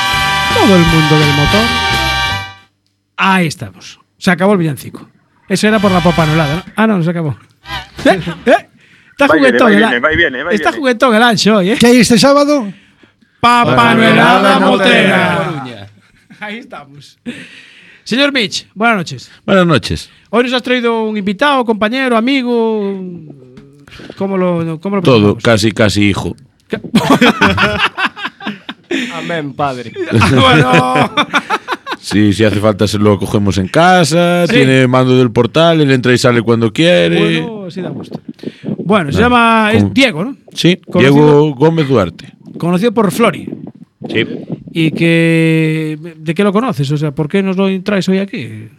todo el mundo del motor. Ahí estamos. Se acabó el villancico. Eso era por la popa anulada, ¿no? Ah, no, no se acabó. ¿Eh? ¿Eh? Está juguetón Está juguetón el ancho hoy, ¿eh? ¿Qué hay este sábado? Papa Noelada Motera. Ahí estamos. Señor Mitch, buenas noches. Buenas noches. Hoy nos has traído un invitado, compañero, amigo. ¿Cómo lo, cómo lo Todo, presentamos? casi, casi hijo. [LAUGHS] Amén, padre. [LAUGHS] Ah, bueno. Sí, si hace falta se lo cogemos en casa, Sí. tiene mando del portal, él entra y sale cuando quiere. Bueno, sí da gusto. Bueno, se llama es ¿Cómo? Diego, ¿no? sí, conocido- Diego Gómez Duarte. Conocido por Flori. Sí. ¿Y que de qué lo conoces? O sea, ¿por qué nos lo traes hoy aquí?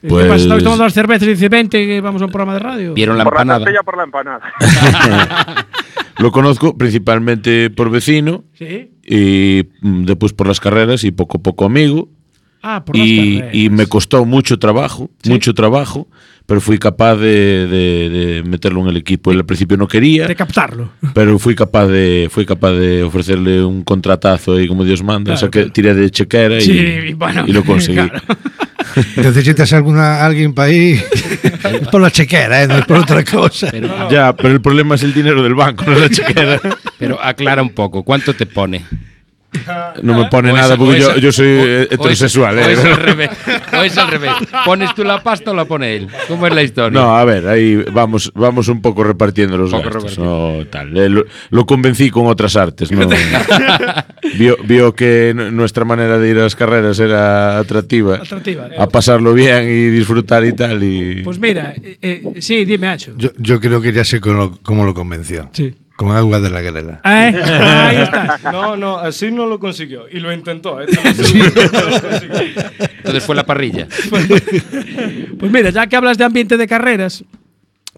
¿Qué Pues- pasa? ¿Estabais tomando las cervezas y dice, vente, que vamos a un programa de radio? Vieron la Por la empanada. tortilla, por la empanada. Lo conozco principalmente por vecino Sí. y mm, después por las carreras y poco a poco amigo. Ah, por las Y, carreras. y me costó mucho trabajo, Sí. mucho trabajo, pero fui capaz de, de- de meterlo en el equipo. Él al principio no quería, De captarlo. pero fui capaz de fui capaz de ofrecerle un contratazo ahí como Dios manda. Claro, o sea que claro. tiré de chequera y, Sí, y bueno, y lo conseguí. claro. [LAUGHS] ¿Necesitas alguna, alguien para ir? Es por la chequera, ¿eh? no es por otra cosa. Ya, pero el problema es el dinero del banco, no la chequera. [LAUGHS] Pero aclara un poco, ¿cuánto te pone? [LAUGHS] No me pone O nada porque yo, soy o- eh, o es- heterosexual. O ¿eh? es al [LAUGHS] revés. O es al revés. ¿Pones tú la pasta o la pone él? ¿Cómo es la historia? No, a ver, ahí vamos, vamos un poco repartiendo los Poco gastos. repartiendo. no, tal. Eh, lo, lo convencí con otras artes. ¿no? [LAUGHS] vio, vio que nuestra manera de ir a las carreras era atractiva. Atractiva. A pasarlo bien y disfrutar y tal. Y... Pues mira, eh, eh, sí, dime, Ancho. Yo, yo creo que ya sé cómo lo, cómo lo convenció. Sí. Con agua de la galera. Ah, ¿eh? Ahí está. No, no, así no lo consiguió. Y lo intentó, ¿eh? Entonces fue la parrilla. Pues mira, ya que hablas de ambiente de carreras,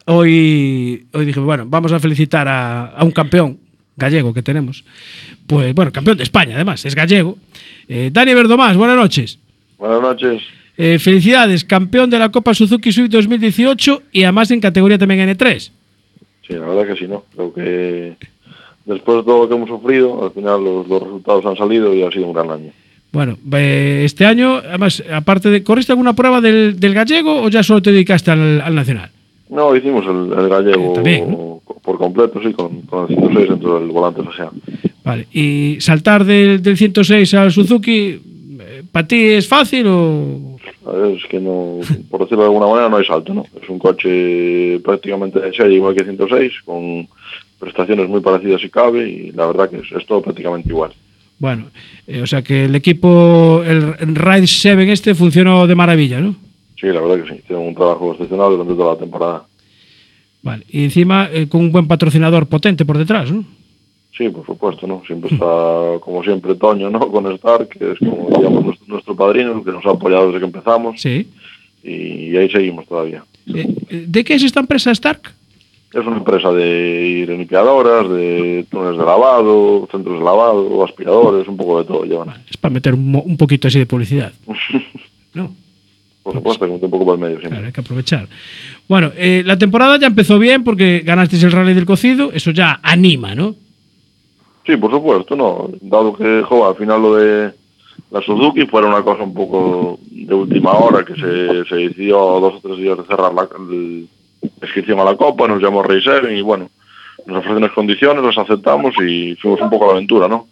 hoy, hoy dije, bueno, vamos a felicitar a, a un campeón gallego que tenemos. Pues bueno, campeón de España además, es gallego. Eh, Dani Verdomás, buenas noches. Buenas noches. Eh, felicidades, campeón de la Copa Suzuki Swift 2018 y además en categoría también N3. Sí, la verdad que sí, ¿no? Creo que después de todo lo que hemos sufrido, al final los, los resultados han salido y ha sido un gran año. Bueno, eh, este año, además, aparte de, ¿corriste alguna prueba del, del gallego o ya solo te dedicaste al, al nacional? No, hicimos el, el gallego Eh, también, por completo, sí, con, con el 106 dentro del volante FSA. Vale, y saltar del, del 106 al Suzuki, ¿para ti es fácil o...? Es que no, por decirlo de alguna manera, no hay salto, ¿no? Es un coche prácticamente de serie igual que 106, con prestaciones muy parecidas si cabe, y la verdad que es, es todo prácticamente igual. Bueno, eh, o sea que el equipo, el Ride 7 este funcionó de maravilla, ¿no? Sí, la verdad que sí, hicieron un trabajo excepcional durante toda la temporada. Vale, y encima eh, con un buen patrocinador potente por detrás, ¿no? Sí, por supuesto, ¿no? Siempre está, como siempre, Toño, ¿no? Con Star, que es como, digamos, nuestro, nuestro padrino, el que nos ha apoyado desde que empezamos. Sí. Y ahí seguimos todavía. Eh, eh, ¿De qué es esta empresa Stark? Es una empresa de limpiadoras, de túneles de lavado, centros de lavado, aspiradores, un poco de todo llevan. Es para meter un, un poquito así de publicidad. [LAUGHS] No, Por supuesto, que un poco por el medio siempre. claro, hay que aprovechar. Bueno, eh, la temporada ya empezó bien porque ganasteis el Rally del Cocido, eso ya anima, ¿no? Sí, por supuesto, no. Dado que, jo, al final lo de la Suzuki fuera una cosa un poco de última hora, que se, se decidió dos o tres días de cerrar la, el- la inscripción a la Copa, nos llamó Rey y bueno, nos ofrecen unas condiciones, las aceptamos y fuimos un poco a la aventura, ¿no?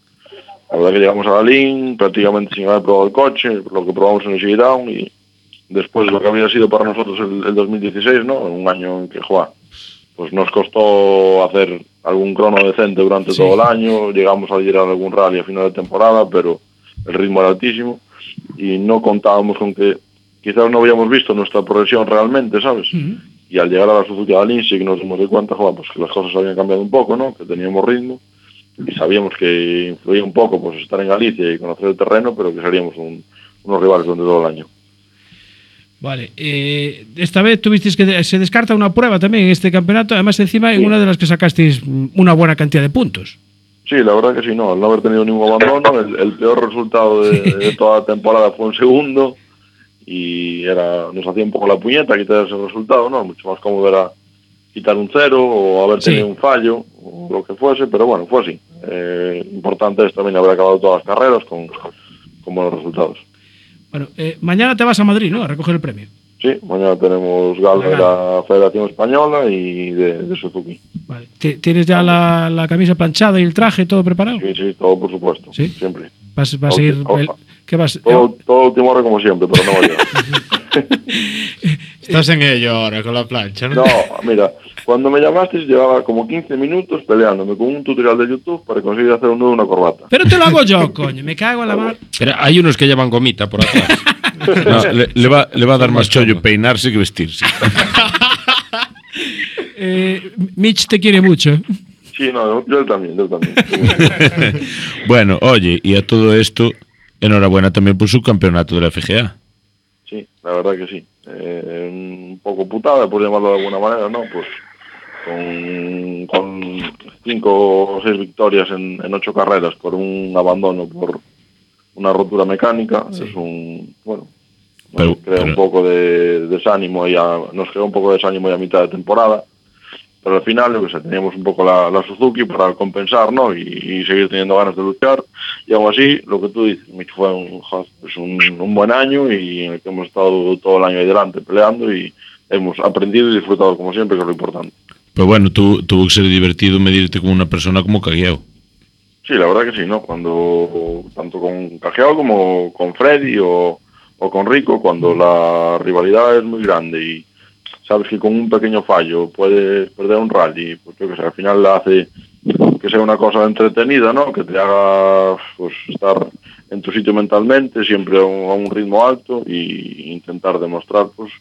La verdad que llegamos a la LIN prácticamente sin haber probado el coche, lo que probamos en el Shakedown y después de lo que había sido para nosotros el, el 2016, ¿no? Un año en que, joa, pues nos costó hacer algún crono decente durante Sí. todo el año, llegamos a liderar algún rally a final de temporada, pero el ritmo era altísimo y no contábamos con que quizás no habíamos visto nuestra progresión realmente, ¿sabes? Y al llegar a la Suzuki Alin sí que nos dimos de cuenta, joder, pues que las cosas habían cambiado un poco, ¿no? Que teníamos ritmo y sabíamos que influía un poco pues estar en Galicia y conocer el terreno, pero que seríamos un- unos rivales durante todo el año. Vale, eh, esta vez tuvisteis que se descarta una prueba también en este campeonato, además encima en una de las que sacasteis una buena cantidad de puntos. Sí, la verdad que sí, no, al no haber tenido ningún abandono, el, el peor resultado de, de toda la temporada fue un segundo y era nos hacía un poco la puñeta quitar ese resultado, ¿no? Mucho más cómodo era quitar un cero o haber Sí. tenido un fallo o lo que fuese, pero bueno, fue así. Eh, importante es también haber acabado todas las carreras con, con buenos resultados. Bueno, eh, mañana te vas a Madrid, ¿no? A recoger el premio. Sí, mañana tenemos gala de la Federación Española y de, de Suzuki. Vale. Ti- ¿Tienes ya la, la camisa planchada y el traje todo preparado? Sí, sí, todo por supuesto, ¿Sí? siempre. ¿Vas, vas a ir... el- ¿Qué vas? Todo, todo último hora como siempre, pero no va a [LAUGHS] llegar. [LAUGHS] Estás en ello ahora con la plancha, ¿no? No, mira, cuando me llamaste llevaba como 15 minutos peleándome con un tutorial de YouTube para conseguir hacer un nudo una corbata. Pero te lo hago yo, coño. Me cago en la mar. Pero hay unos que llevan gomita por atrás. No, le, le va, le va a dar más chollo peinarse que vestirse. [LAUGHS] Eh, Mitch te quiere mucho. Sí, no, yo también, yo también. [LAUGHS] bueno, oye, y a todo esto, enhorabuena también por su campeonato de la FGA. Sí, la verdad que sí. eh, un pouco putada, por llamarlo de alguna manera, ¿no? Pues con, con cinco o seis victorias en, en, ocho carreras por un abandono, por una rotura mecánica, sí. es un, bueno, nos pero, crea pero... un poco de desánimo y a, nos crea un poco de desánimo ya a mitad de temporada. Pero al final pues, teníamos un poco la, la Suzuki para compensar ¿no? y, y seguir teniendo ganas de luchar Y aún así, lo que tú dices, Mitch, fue un, pues un, un buen año y en el que hemos estado todo el año ahí delante peleando y hemos aprendido y disfrutado como siempre, que es lo importante. Pero bueno, tu- tuvo que ser divertido medirte con una persona como Cagueo. Sí, la verdad que sí, ¿no? Cuando, tanto con Cajeado como con Freddy o, o con Rico, cuando la rivalidad es muy grande y sabes que con un pequeño fallo puedes perder un rally, pues yo que sé, al final la hace que sea una cosa entretenida, ¿no? Que te haga pues, estar en tu sitio mentalmente, siempre a un, a un ritmo alto y intentar demostrar pues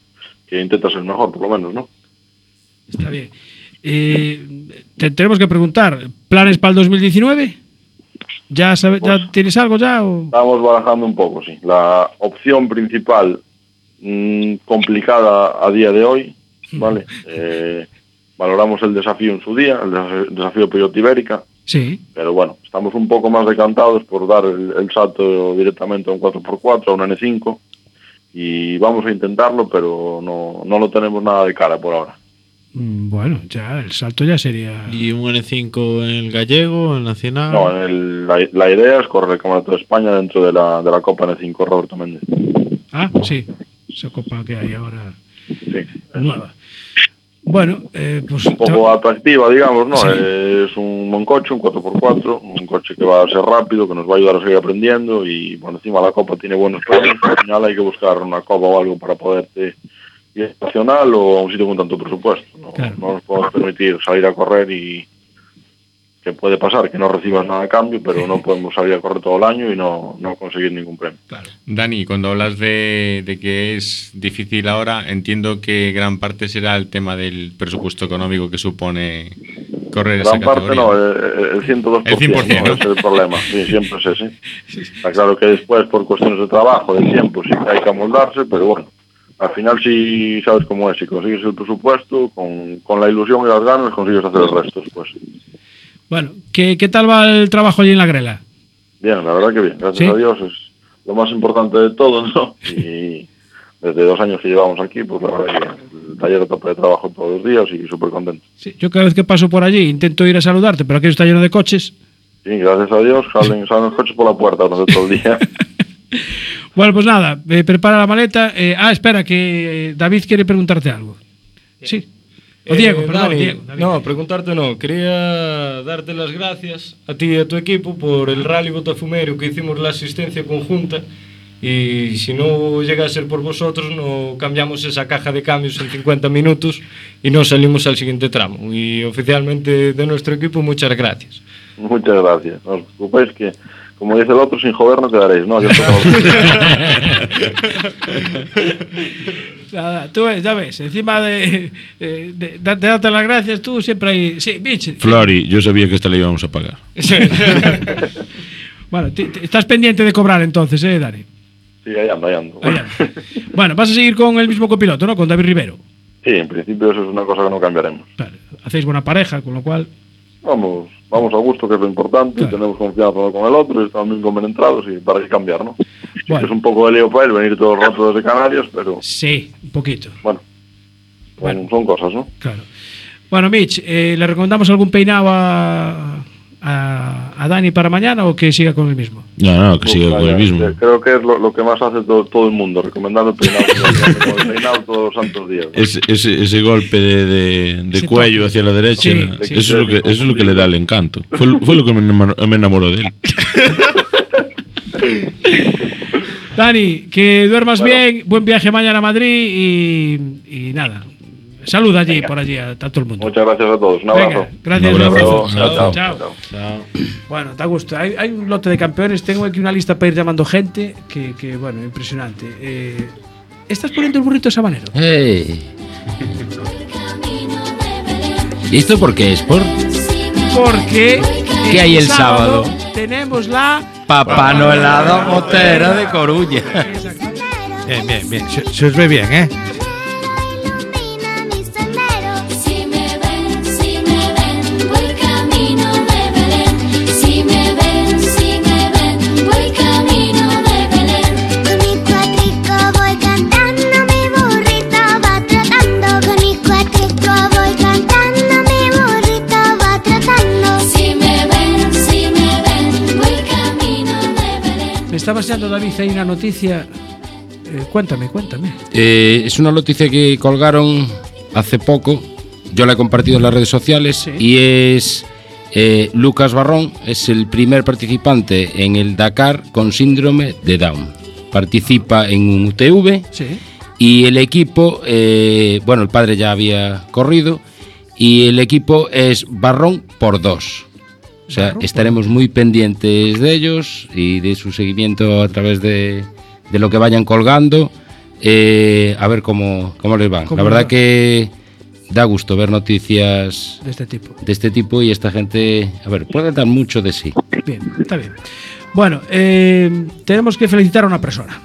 que intentas ser mejor, por lo menos, ¿no? Está bien. Eh, te tenemos que preguntar, ¿planes para el 2019? ¿Ya, sabe- ¿Ya tienes algo ya? O? Estamos barajando un poco, sí. La opción principal mm, complicada a día de hoy, ¿vale? Eh, valoramos el desafío en su día, el desa- desafío Peyote Ibérica, Sí. pero bueno, estamos un poco más decantados por dar el, el salto directamente a un 4x4, a un N5, y vamos a intentarlo, pero no, no lo tenemos nada de cara por ahora. Mm, Bueno, ya el salto ya sería. ¿Y un N5 en el gallego, en nacional? No, en el- la, la idea es correr el Campeonato de España dentro de la, de la Copa N5 Roberto Méndez. Ah, sí. Esa copa que hay ahora Sí. nueva. Bueno, eh, pues. un poco atractiva, digamos, ¿no? Es un buen coche, un 4x4, un coche que va a ser rápido, que nos va a ayudar a seguir aprendiendo y, bueno, encima la Copa tiene buenos premios, al final hay que buscar una Copa o algo para poderte ir nacional o a un sitio con tanto presupuesto. No, no nos podemos permitir salir a correr y que puede pasar que no recibas nada a cambio, pero no [LAUGHS] podemos salir a correr todo el año y no, no conseguir ningún premio. Dani, cuando hablas de, de que es difícil ahora, entiendo que gran parte será el tema del presupuesto económico que supone correr esa Gran parte categoría. no, el, el 102%, El 100%, ¿no? ¿no? es el problema, sí, siempre es ese. [LAUGHS] Está claro que después por cuestiones de trabajo, de tiempo, sí hay que amoldarse, pero bueno, al final sí sabes cómo es, si consigues el presupuesto, con, con la ilusión y las ganas consigues hacer el resto después. Bueno, ¿qué, ¿qué tal va el trabajo allí en la grela? Bien, la verdad que bien, gracias ¿Sí? a Dios es lo más importante de todo, ¿no? Y desde dos años que llevamos aquí, pues la verdad que el taller de trabajo todos los días y súper contento. Sí, yo cada vez que paso por allí intento ir a saludarte, pero aquello está lleno de coches. Sí, gracias a Dios salen, salen los coches por la puerta durante todo el día. [LAUGHS] Bueno, pues nada, eh, prepara la maleta. Eh, ah, espera, que eh, David quiere preguntarte algo. Sí. O Eh, Diego, perdón, Dani, Diego. No, preguntarte no. Quería darte las gracias a ti y a tu equipo por el rally Botafumeiro que hicimos la asistencia conjunta. Y si no llega a ser por vosotros, no cambiamos esa caja de cambios en 50 minutos y no salimos al siguiente tramo. Y oficialmente de nuestro equipo, muchas gracias. Muchas gracias. No os preocupéis que, como dice el otro, sin joder no quedaréis, ¿no? [LAUGHS] [LAUGHS] Nada, tú ves, ya ves, encima de, eh, de, de darte las gracias, tú siempre hay. Sí, bitch. Flori, yo sabía que esta le íbamos a pagar. [LAUGHS] bueno, estás pendiente de cobrar entonces, ¿eh, Dani? Sí, ahí ando, ahí ando. Bueno, vas a seguir con el mismo copiloto, ¿no? Con David Rivero. Sí, en principio eso es una cosa que no cambiaremos. Hacéis buena pareja, con lo cual. Vamos, vamos a gusto, que es lo importante, tenemos confianza uno con el otro, y estamos bien compenetrados y para qué cambiar, ¿no? Es un poco de lío para él venir todo el rato desde Canarias, pero Sí, un poquito. bueno, son, son cosas, ¿no? Claro. Bueno, Mitch, eh, ¿le recomendamos algún peinado a, a, a Dani para mañana o que siga con el mismo? No, no, que siga con el mismo. Eh, Creo que es lo, lo que más hace todo, todo el mundo, recomendando el peinado, [LAUGHS] el peinado todos los santos días. Ese, ese, ese golpe de, de- de Ese cuello toque. hacia la derecha, Sí, eso, sí. es lo que, eso es lo que le da el encanto. Fue, fue lo que me enamoró, me enamoró de él. [LAUGHS] Dani, que duermas Bueno. bien, buen viaje mañana a Madrid y, y nada. Salud allí, por allí, a, a todo el mundo. Muchas gracias a todos. Un Venga, abrazo. gracias, Un un abrazo. Chao, Chao. chao. Bueno, da gusto. Hay, hay un lote de campeones. Tengo aquí una lista para ir llamando gente que, que, bueno, impresionante. Eh, ¿Estás poniendo el burrito sabanero? ¡Ey! ¿Y esto por qué es? ¿Por Porque ¿Qué hay el sábado? tenemos la Papá Noelada Motera de Coruña? Bien, bien, bien. Se, se os ve bien, ¿eh? De Belén. Me estaba enseñando David ahí una noticia. Eh, cuéntame, cuéntame. Eh, es una noticia que colgaron hace poco. Yo la he compartido en las redes sociales y es eh, Lucas Barrón, es el primer participante en el Dakar con síndrome de Down. Participa en un UTV Sí. y el equipo, bueno, el padre ya había corrido y el equipo es Barrón por dos. O sea, estaremos muy pendientes de ellos y de su seguimiento a través de, de lo que vayan colgando, eh, a ver cómo, cómo les va. ¿Cómo La verdad va? que da gusto ver noticias De este tipo. de este tipo y esta gente, a ver, puede dar mucho de sí. Bien, está bien. Bueno, eh, tenemos que felicitar a una persona.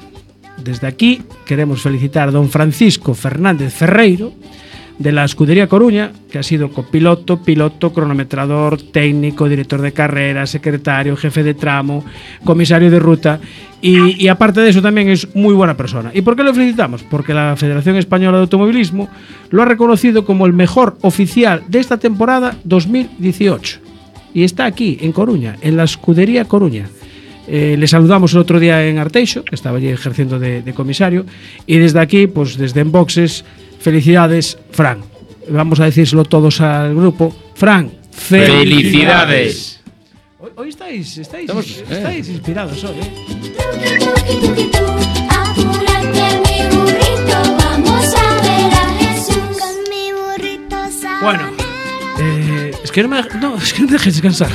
Desde aquí queremos felicitar a don Francisco Fernández Ferreiro, de la Escudería Coruña, que ha sido copiloto, piloto, cronometrador, técnico, director de carrera, secretario, jefe de tramo, comisario de ruta y, aparte de eso también es muy buena persona. ¿Y por qué lo felicitamos? Porque la Federación Española de Automovilismo lo ha reconocido como el mejor oficial de esta temporada 2018 y está aquí, en Coruña, en la Escudería Coruña. Eh, le saludamos el otro día en Arteixo, que estaba allí ejerciendo de, de comisario, y desde aquí, pues desde Enboxes, felicidades, Fran. Vamos a decírselo todos al grupo. Fran, Felicidades. Hoy, hoy estáis, estáis, Estamos, estáis inspirados hoy, ¿eh? Apúrate mi burrito, vamos a ver a Jesús. Con mi burrito Bueno, eh, es que no me, no, es que no me dejes descansar.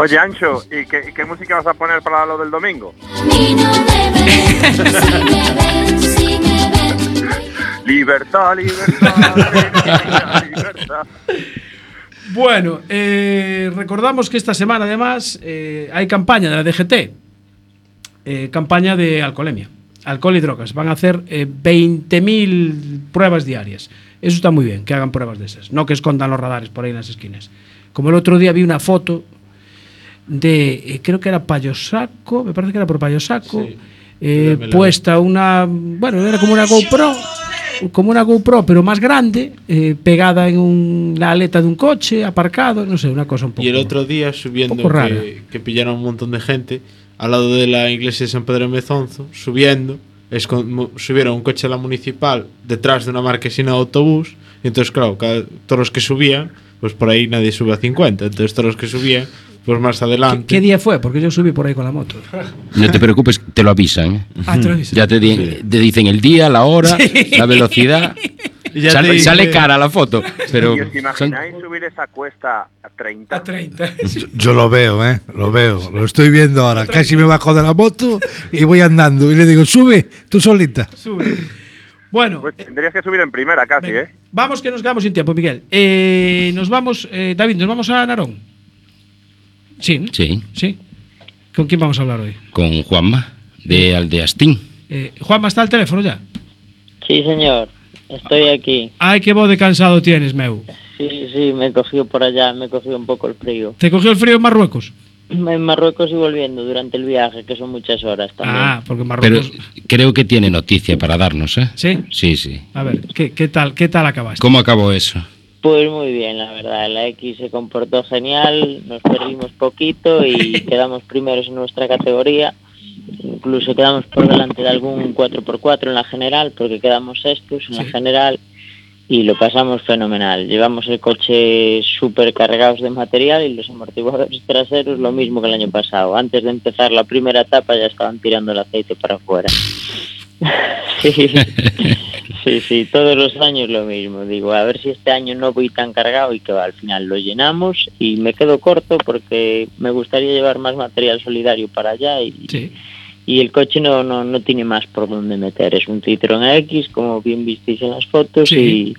Oye, Ancho, ¿y qué, y qué música vas a poner para lo del domingo? ven, [LAUGHS] Libertad, libertad, libertad. Bueno, eh, recordamos que esta semana además eh, hay campaña de la DGT, eh, campaña de alcoholemia, alcohol y drogas. Van a hacer eh, 20.000 pruebas diarias. Eso está muy bien, que hagan pruebas de esas, no que escondan los radares por ahí en las esquinas. Como el otro día vi una foto de, eh, creo que era Payosaco, me parece que era por Payosaco, eh, Dámela. puesta una, bueno, era como una GoPro, como una GoPro, pero más grande, eh, pegada en un- la aleta de un coche, aparcado, no sé, una cosa un poco. Y el otro día subiendo que, que pillaron un montón de gente al lado de la iglesia de San Pedro de Mezonzo, subiendo, mu- subieron un coche a la municipal detrás de una marquesina de autobús, y entonces claro, cada- todos los que subían, pues por ahí nadie sube a 50, entonces todos los que subían, pues más adelante. ¿Qué día fue? Porque yo subí por ahí con la moto. No te preocupes, te lo avisan. ¿eh? Ah, te lo avisan. Ya te, di- te dicen el día, la hora, la velocidad. [LAUGHS] Ya sale, cara la foto, pero ¿Y os son- imagináis subir esa cuesta a 30? A 30. Yo lo veo, ¿eh? Lo veo. Lo estoy viendo ahora. Casi me bajo de la moto y voy andando. Y le digo, sube, tú solita. Bueno, Pues tendrías que subir en primera casi, ¿eh? vamos que nos quedamos sin tiempo, Miguel. Eh, nos vamos, eh, David, nos vamos a Narón. Sí, sí, sí. ¿Con quién vamos a hablar hoy? con Juanma de Aldeastín. Eh, Juanma, ¿está el teléfono ya? Sí, señor. Estoy aquí. Ay, qué voz de cansado tienes, Meu. Sí, sí, me cogió por allá, me cogió un poco el frío. ¿Te cogió el frío en Marruecos? en Marruecos y volviendo durante el viaje, que son muchas horas también. Ah, porque Pero Marruecos. creo que tiene noticia para darnos, ¿eh? ¿Sí? Sí, sí. A ver, ¿qué, qué tal, ¿qué tal acabaste? ¿Cómo acabó eso? Pues muy bien, la verdad. La X se comportó genial, nos perdimos poquito y [LAUGHS] quedamos primeros en nuestra categoría. Incluso quedamos por delante de algún 4x4 en la general, porque quedamos sextos en la general y lo pasamos fenomenal. Llevamos el coche súper cargados de material y los amortiguadores [LAUGHS] traseros lo mismo que el año pasado. Antes de empezar la primera etapa ya estaban tirando el aceite para afuera. [LAUGHS] sí, sí, sí, todos los años lo mismo. Digo, a ver si este año no voy tan cargado y que va, al final lo llenamos y me quedo corto porque me gustaría llevar más material solidario para allá y, y el coche no, no, no tiene más por dónde meter. Es un Citroën X, como bien visteis en las fotos, y,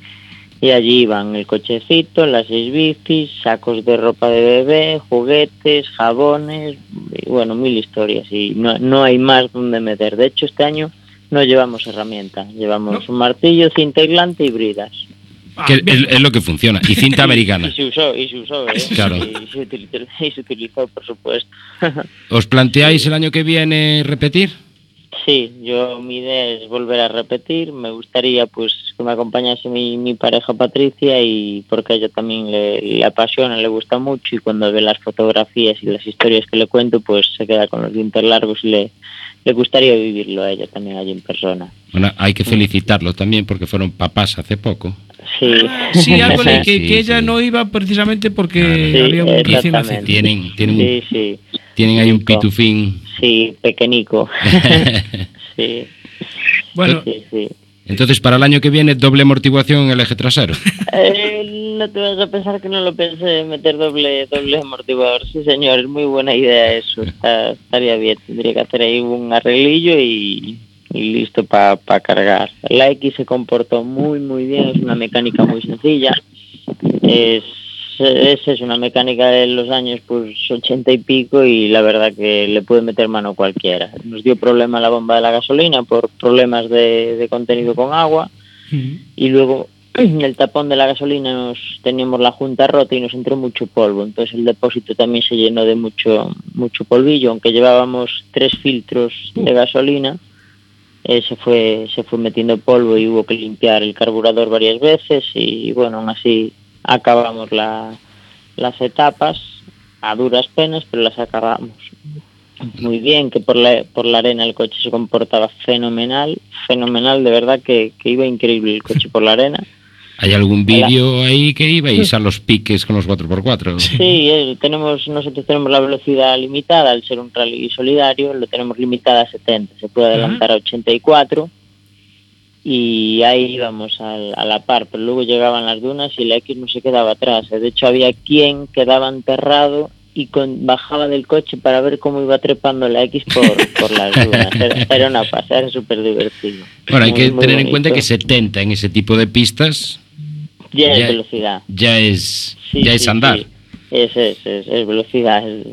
y allí van el cochecito, las seis bicis, sacos de ropa de bebé, juguetes, jabones, y bueno, mil historias. Y no, no hay más donde meter. De hecho, este año no llevamos herramienta, llevamos un martillo, cinta aislante y bridas. Que es, es lo que funciona. Y cinta [LAUGHS] americana. Y se usó, y se usó, ¿eh? [LAUGHS] Claro. Y se utilizó, y se utilizó, por supuesto. [LAUGHS] ¿Os planteáis el año que viene repetir? Sí, yo mi idea es volver a repetir. Me gustaría pues que me acompañase mi, mi pareja Patricia y porque a ella también le, le apasiona, le gusta mucho y cuando ve las fotografías y las historias que le cuento pues se queda con los dientes largos y le, le gustaría vivirlo a ella también allí en persona. Bueno, hay que felicitarlo también porque fueron papás hace poco. Sí, Sí, algo que, Sí, que sí. ella no iba precisamente porque había un. Tienen, tienen, Sí, un- sí. tienen ahí un pitufín. Sí, pequeñico. [LAUGHS] sí. Bueno, sí, sí. Entonces, para el año que viene, doble amortiguación en el eje trasero. Eh, no te vas a pensar que no lo pensé meter doble doble amortiguador. Sí, señor, es muy buena idea eso. Está, estaría bien. Tendría que hacer ahí un arreglillo y, y listo para cargar. La X se comportó muy, muy bien. Es una mecánica muy sencilla. Es, es, es una mecánica de los años pues 80 y pico y la verdad que le puede meter mano cualquiera. Nos dio problema la bomba de la gasolina por problemas de, de contenido con agua y luego en el tapón de la gasolina nos teníamos la junta rota y nos entró mucho polvo. Entonces el depósito también se llenó de mucho mucho polvillo. Aunque llevábamos tres filtros de gasolina eh, se fue se fue metiendo polvo y hubo que limpiar el carburador varias veces y bueno aún así acabamos la- las etapas a duras penas pero las acabamos muy bien, que por la, por la arena el coche se comportaba fenomenal, fenomenal, de verdad que, que iba increíble el coche por la arena. [LAUGHS] ¿Hay algún vídeo ahí que ibais a los piques con los 4x4? [LAUGHS] Sí, tenemos, nosotros tenemos la velocidad limitada, al ser un rally solidario, lo tenemos limitada a 70, se puede adelantar a 84 y ahí íbamos al- a la par, pero luego llegaban las dunas y la X no se quedaba atrás. eh. De hecho, había quien quedaba enterrado y con- bajaba del coche para ver cómo iba trepando la X por, por las dunas. Era, era una pasada, era súper divertido. Bueno, hay Muy, que muy tener en cuenta que 70 en ese tipo de pistas Ya es velocidad. ya es, Sí, ya es andar. sí. Es, es, es, es velocidad. es-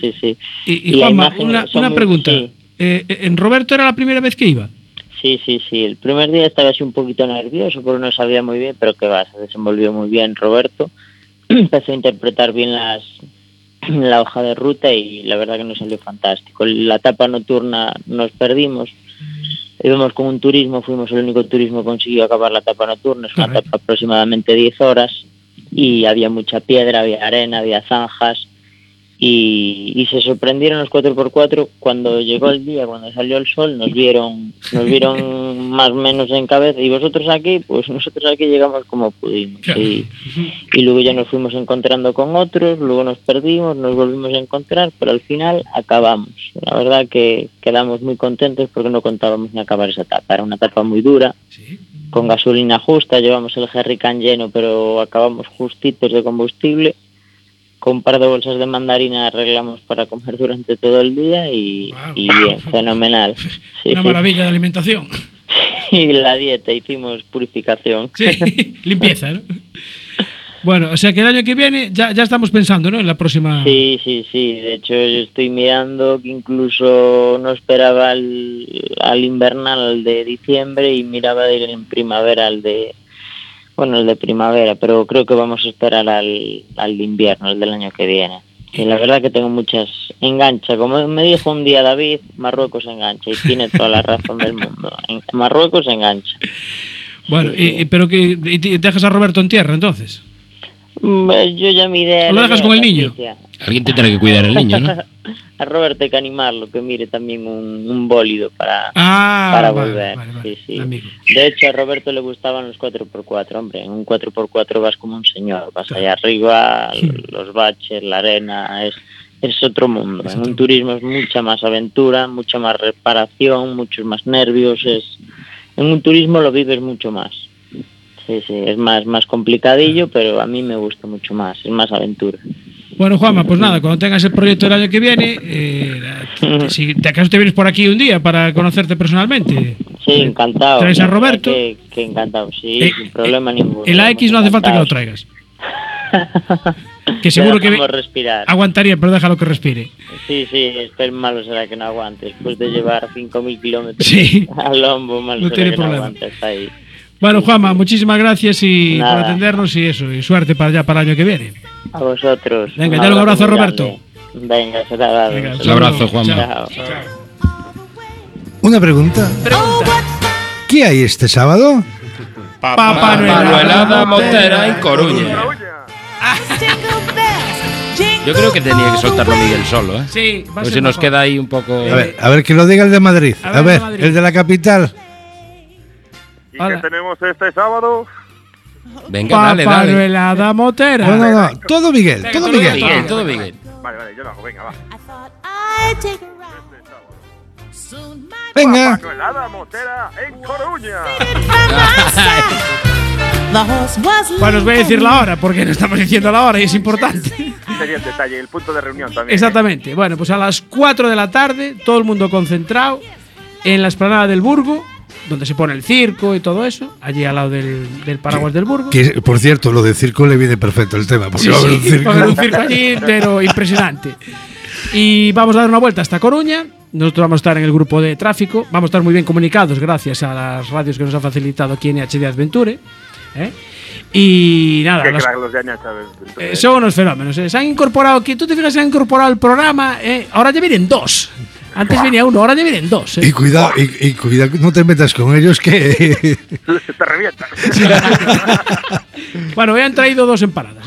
sí, sí. Y, y Juanma, una, son una muy- pregunta. sí. Eh, ¿En Roberto era la primera vez que iba? Sí, sí, sí. El primer día estaba así un poquito nervioso porque no sabía muy bien, pero que va, se desenvolvió muy bien Roberto. [CLEARS THROAT] Empezó a interpretar bien las [CLEARS THROAT] la hoja de ruta y la verdad que nos salió fantástico. La etapa nocturna nos perdimos. Íbamos con un turismo, fuimos el único turismo que consiguió acabar la etapa nocturna, es una etapa aproximadamente 10 horas y había mucha piedra, había arena, había zanjas y, y se sorprendieron los 4x4 cuando llegó el día, cuando salió el sol, nos vieron, nos vieron [LAUGHS] más o menos en cabeza. Y vosotros aquí, pues nosotros aquí llegamos como pudimos. Y, y luego ya nos fuimos encontrando con otros, luego nos perdimos, nos volvimos a encontrar, pero al final acabamos. La verdad que quedamos muy contentos porque no contábamos ni acabar esa etapa, era una etapa muy dura, con gasolina justa, llevamos el jerrycan lleno, pero acabamos justitos de combustible. Con un par de bolsas de mandarina arreglamos para comer durante todo el día y, y bien, [LAUGHS] fenomenal. Sí, [LAUGHS] Una sí. maravilla de alimentación. [LAUGHS] Y la dieta, hicimos purificación. Sí, limpieza, ¿no? Bueno, o sea que el año que viene ya, ya estamos pensando, ¿no? En la próxima. Sí, sí, sí. De hecho, yo estoy mirando que incluso no esperaba al, al invernal, al de diciembre, y miraba ir en primavera al de. Bueno, el de primavera, pero creo que vamos a esperar al, al invierno, el del año que viene. Y la verdad que tengo muchas engancha. Como me dijo un día David, Marruecos engancha y tiene toda la razón del mundo. En Marruecos engancha. Bueno, y- y- pero que y te- dejas a Roberto en tierra entonces. Mm, Yo ya miré. ¿O lo dejas con el niño? Alguien te tiene que cuidar el niño, ¿no? [LAUGHS] A Roberto hay que animarlo, que mire también un, un bólido para, Ah, para vale, volver. vale, sí, sí. De hecho, a Roberto le gustaban los 4x4, hombre. En un 4x4 vas como un señor. Vas allá arriba, los baches, la arena, es, es otro mundo. En un turismo es mucha más aventura, mucha más reparación, muchos más nervios. Es, en un turismo lo vives mucho más. Sí, sí, es más, más complicadillo, pero a mí me gusta mucho más, es más aventura. Bueno, Juanma, pues nada, cuando tengas el proyecto el año que viene, eh, si te acaso te vienes por aquí un día para conocerte personalmente. Sí, encantado. ¿Traes a Roberto? Que, que encantado, sí, Eh, sin problema ninguno. El AX no hace falta que lo traigas. [LAUGHS] Que seguro que respirar. aguantaría, pero déjalo que respire. Sí, sí, espero malo será que no aguante. Después de llevar 5.000 kilómetros Sí. [LAUGHS] al lombo, malo No será tiene que problema. no aguante. Está ahí. Bueno, Juanma, muchísimas gracias y por atendernos y eso, y suerte para allá para el año que viene. A vosotros. Venga, dale un abrazo a muy Roberto. grande. Venga, será dado. Venga, Un abrazo, Juanma. Chao. Una pregunta. ¿Qué hay este sábado? Papá Noelada Motera en Coruña. Yo creo que tenía que soltarlo Miguel solo, ¿eh? Sí, va a ser se nos mejor. queda ahí un poco. A ver, a ver que lo diga el de Madrid. A A ver, ver, el de Madrid. el de la capital. ¿Y qué tenemos este sábado? Venga, dale, dale. Noelada Motera. No, no, no. Todo Miguel, Venga, todo todo Miguel. Miguel, todo Miguel. Vale, vale, yo lo hago, venga, va. Venga. Manuelada Motera en Coruña. [LAUGHS] Bueno, os voy a decir la hora, porque no estamos diciendo la hora y es importante. Sería el detalle, el punto de reunión también. Exactamente. Bueno, pues a las 4 de la tarde, todo el mundo concentrado en la esplanada del Burgo, donde se pone el circo y todo eso, allí al lado del, del paraguas del Burgo. Que, por cierto, lo de circo le viene perfecto el tema. Porque Sí, va a haber un circo. va a haber un circo allí, pero impresionante. Y vamos a dar una vuelta hasta Coruña. Nosotros vamos a estar en el grupo de tráfico. Vamos a estar muy bien comunicados gracias a las radios que nos ha facilitado aquí en HD Adventure. ¿eh? Y nada, Qué las- los de eh, son unos fenómenos. eh. Se han incorporado, que tú te fijas, se han incorporado el programa. eh, ahora ya vienen dos. Antes venía uno, ahora ya vienen dos. eh. Y cuidado, y, y cuidado, no te metas con ellos que. Te revientan. [LAUGHS] [LAUGHS] Bueno, hoy han traído dos empanadas.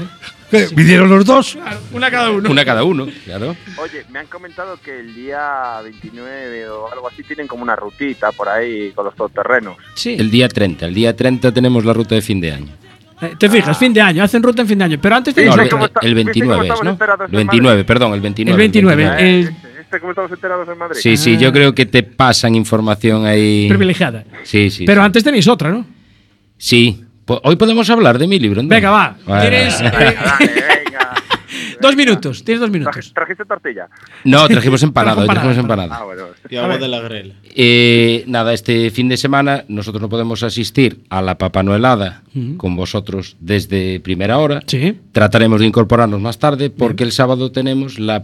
eh. ¿Vinieron los dos? Una cada uno. Una cada uno, claro. Oye, me han comentado que el día 29 o algo así tienen como una rutita por ahí con los todoterrenos. Sí. El día 30. El día 30 tenemos la ruta de fin de año. Eh, Te fijas, fin de año, hacen ruta en fin de año. Pero antes No, tenéis el, el 29 es, ¿no? El en 29, perdón, el 29. El 29, el- Este, estamos enterados en Madrid. Sí, sí, yo creo que te pasan información ahí. privilegiada. Sí, sí. Pero sí. antes tenéis otra, ¿no? Sí. Hoy podemos hablar de mi libro. ¿no? Venga, va. Eh, dos minutos, tienes dos minutos. ¿Trajiste tortilla? No, trajimos [LAUGHS] empanada, Trajo trajimos empanada. Ah, bueno. Y agua de la grela. Eh, nada, este fin de semana nosotros no podemos asistir a la Papanoelada Ujú. con vosotros desde primera hora. Sí. Trataremos de incorporarnos más tarde porque el sábado tenemos la,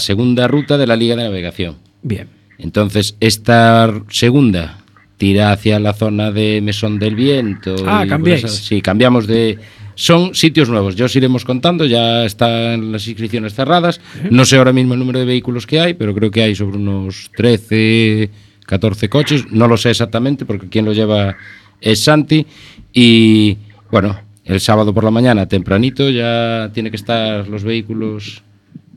segunda ruta de la Liga de Navegación. Bien. Entonces, esta segunda tira hacia la zona de Mesón del Viento. Ah, cambiáis. sí, cambiamos de... Son sitios nuevos, ya os iremos contando, ya están las inscripciones cerradas. No sé ahora mismo el número de vehículos que hay, pero creo que hay sobre unos 13, 14 coches. No lo sé exactamente porque quien lo lleva es Santi. Y bueno, el sábado por la mañana, tempranito, ya tiene que estar los vehículos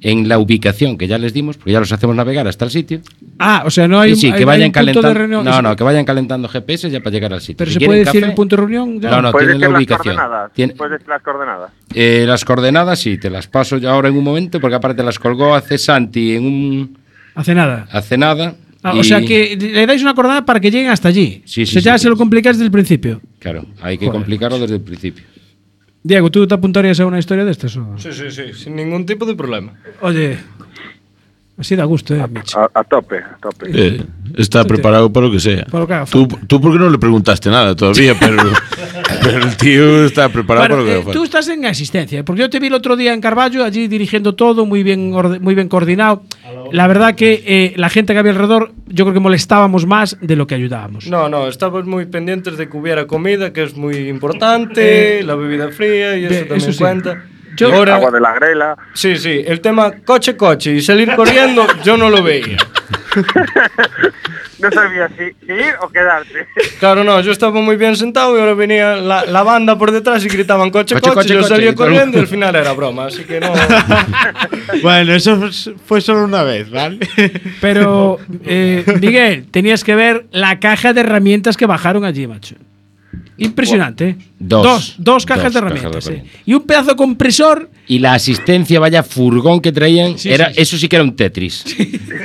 en la ubicación que ya les dimos, porque ya los hacemos navegar hasta el sitio. Ah, o sea, no hay, Sí, sí, hay- que hay vayan un punto de calentando. reunión. No, no, que vayan calentando GPS ya para llegar al sitio. Pero Si se puede decir café- el punto de reunión. ya? No, no, ¿Puedes tienen la las ubicación. coordenadas? ¿Puedes decir las coordenadas? eh, las coordenadas sí, te las paso ya ahora en un momento, porque aparte las colgó hace Santi en un Hace nada. hace nada. Ah, y- O sea que le dais una coordenada para que lleguen hasta allí. Sí, sí, O sea, ya sí, se lo complicáis desde el principio. Claro, hay que Joder, complicarlo desde el principio. Diego, tú te apuntarías a unha historia destas? Sí, sí, sí, sin ningún tipo de problema. Oye, así da gusto, ¿eh, Mitch? A, a tope, a tope. Eh, está Tú te- preparado para lo que sea. Para lo que haga Tú, tú porque no le preguntaste nada todavía, pero, [LAUGHS] pero el tío está preparado Bueno, para lo que eh, haga tú falta. estás en asistencia, porque yo te vi el otro día en Carballo, allí dirigiendo todo, muy bien, orde- muy bien coordinado. La verdad que eh, la gente que había alrededor, yo creo que molestábamos más de lo que ayudábamos. No, no, estamos muy pendientes de que hubiera comida, que es muy importante, la bebida fría y eso también eso sí. cuenta. Yo- Ahora- agua de la grela. Sí, sí, el tema coche-coche y salir corriendo, yo no lo veía. [LAUGHS] No sabía si, si ir o quedarte. Claro, no, yo estaba muy bien sentado y ahora venía la, la banda por detrás y gritaban coche-coche, Coche, coche, yo coche, salía corriendo y al final era broma, así que no... [LAUGHS] Bueno, eso fue solo una vez, ¿vale? Pero, eh, Miguel, tenías que ver la caja de herramientas que bajaron allí, macho. Impresionante. ¿eh? Dos. Dos, dos cajas Dos de cajas de herramientas. ¿eh? herramientas. Y un pedazo de compresor. Y la asistencia, vaya furgón que traían, Sí, era, sí, sí. eso sí que era un Tetris.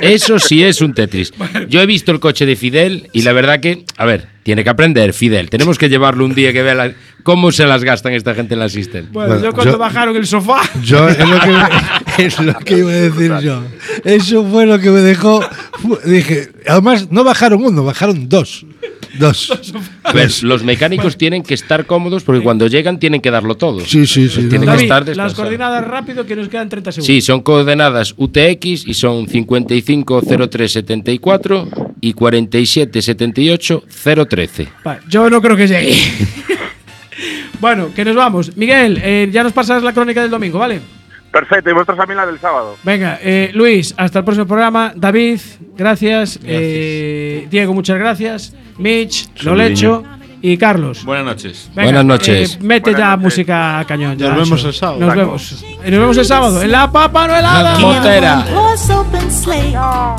Eso sí es un Tetris. [LAUGHS] Yo he visto el coche de Fidel y la verdad que, a ver, tiene que aprender Fidel. Tenemos que llevarlo un día que vea la- cómo se las gastan esta gente en la asistencia. Bueno, yo cuando bajaron el sofá. Yo es lo, que, [LAUGHS] es lo que iba a decir yo. Eso fue lo que me dejó. Dije, además, no bajaron uno, bajaron dos. Dos. Los mecánicos tienen que estar cómodos porque cuando llegan tienen que darlo todo. Sí, sí, sí. Tienen que David, estar las coordenadas rápido que nos quedan 30 segundos. Sí, son coordenadas UTX y son 550374 y 4778013. Vale, yo no creo que llegue. [LAUGHS] bueno, que nos vamos. Miguel, eh, ya nos pasas la crónica del domingo, ¿vale? Perfecto, y vosotros mí la del sábado. Venga, eh, Luis, hasta el próximo programa. David, gracias. Eh, Diego, muchas gracias. Mitch, Lolecho y Carlos. Buenas noches. Venga, Buenas noches. eh, mete ya música a cañón. ya, Nos vemos el sábado. Nos vemos. Eh, Nos vemos el sábado en la papa no helada. Motera.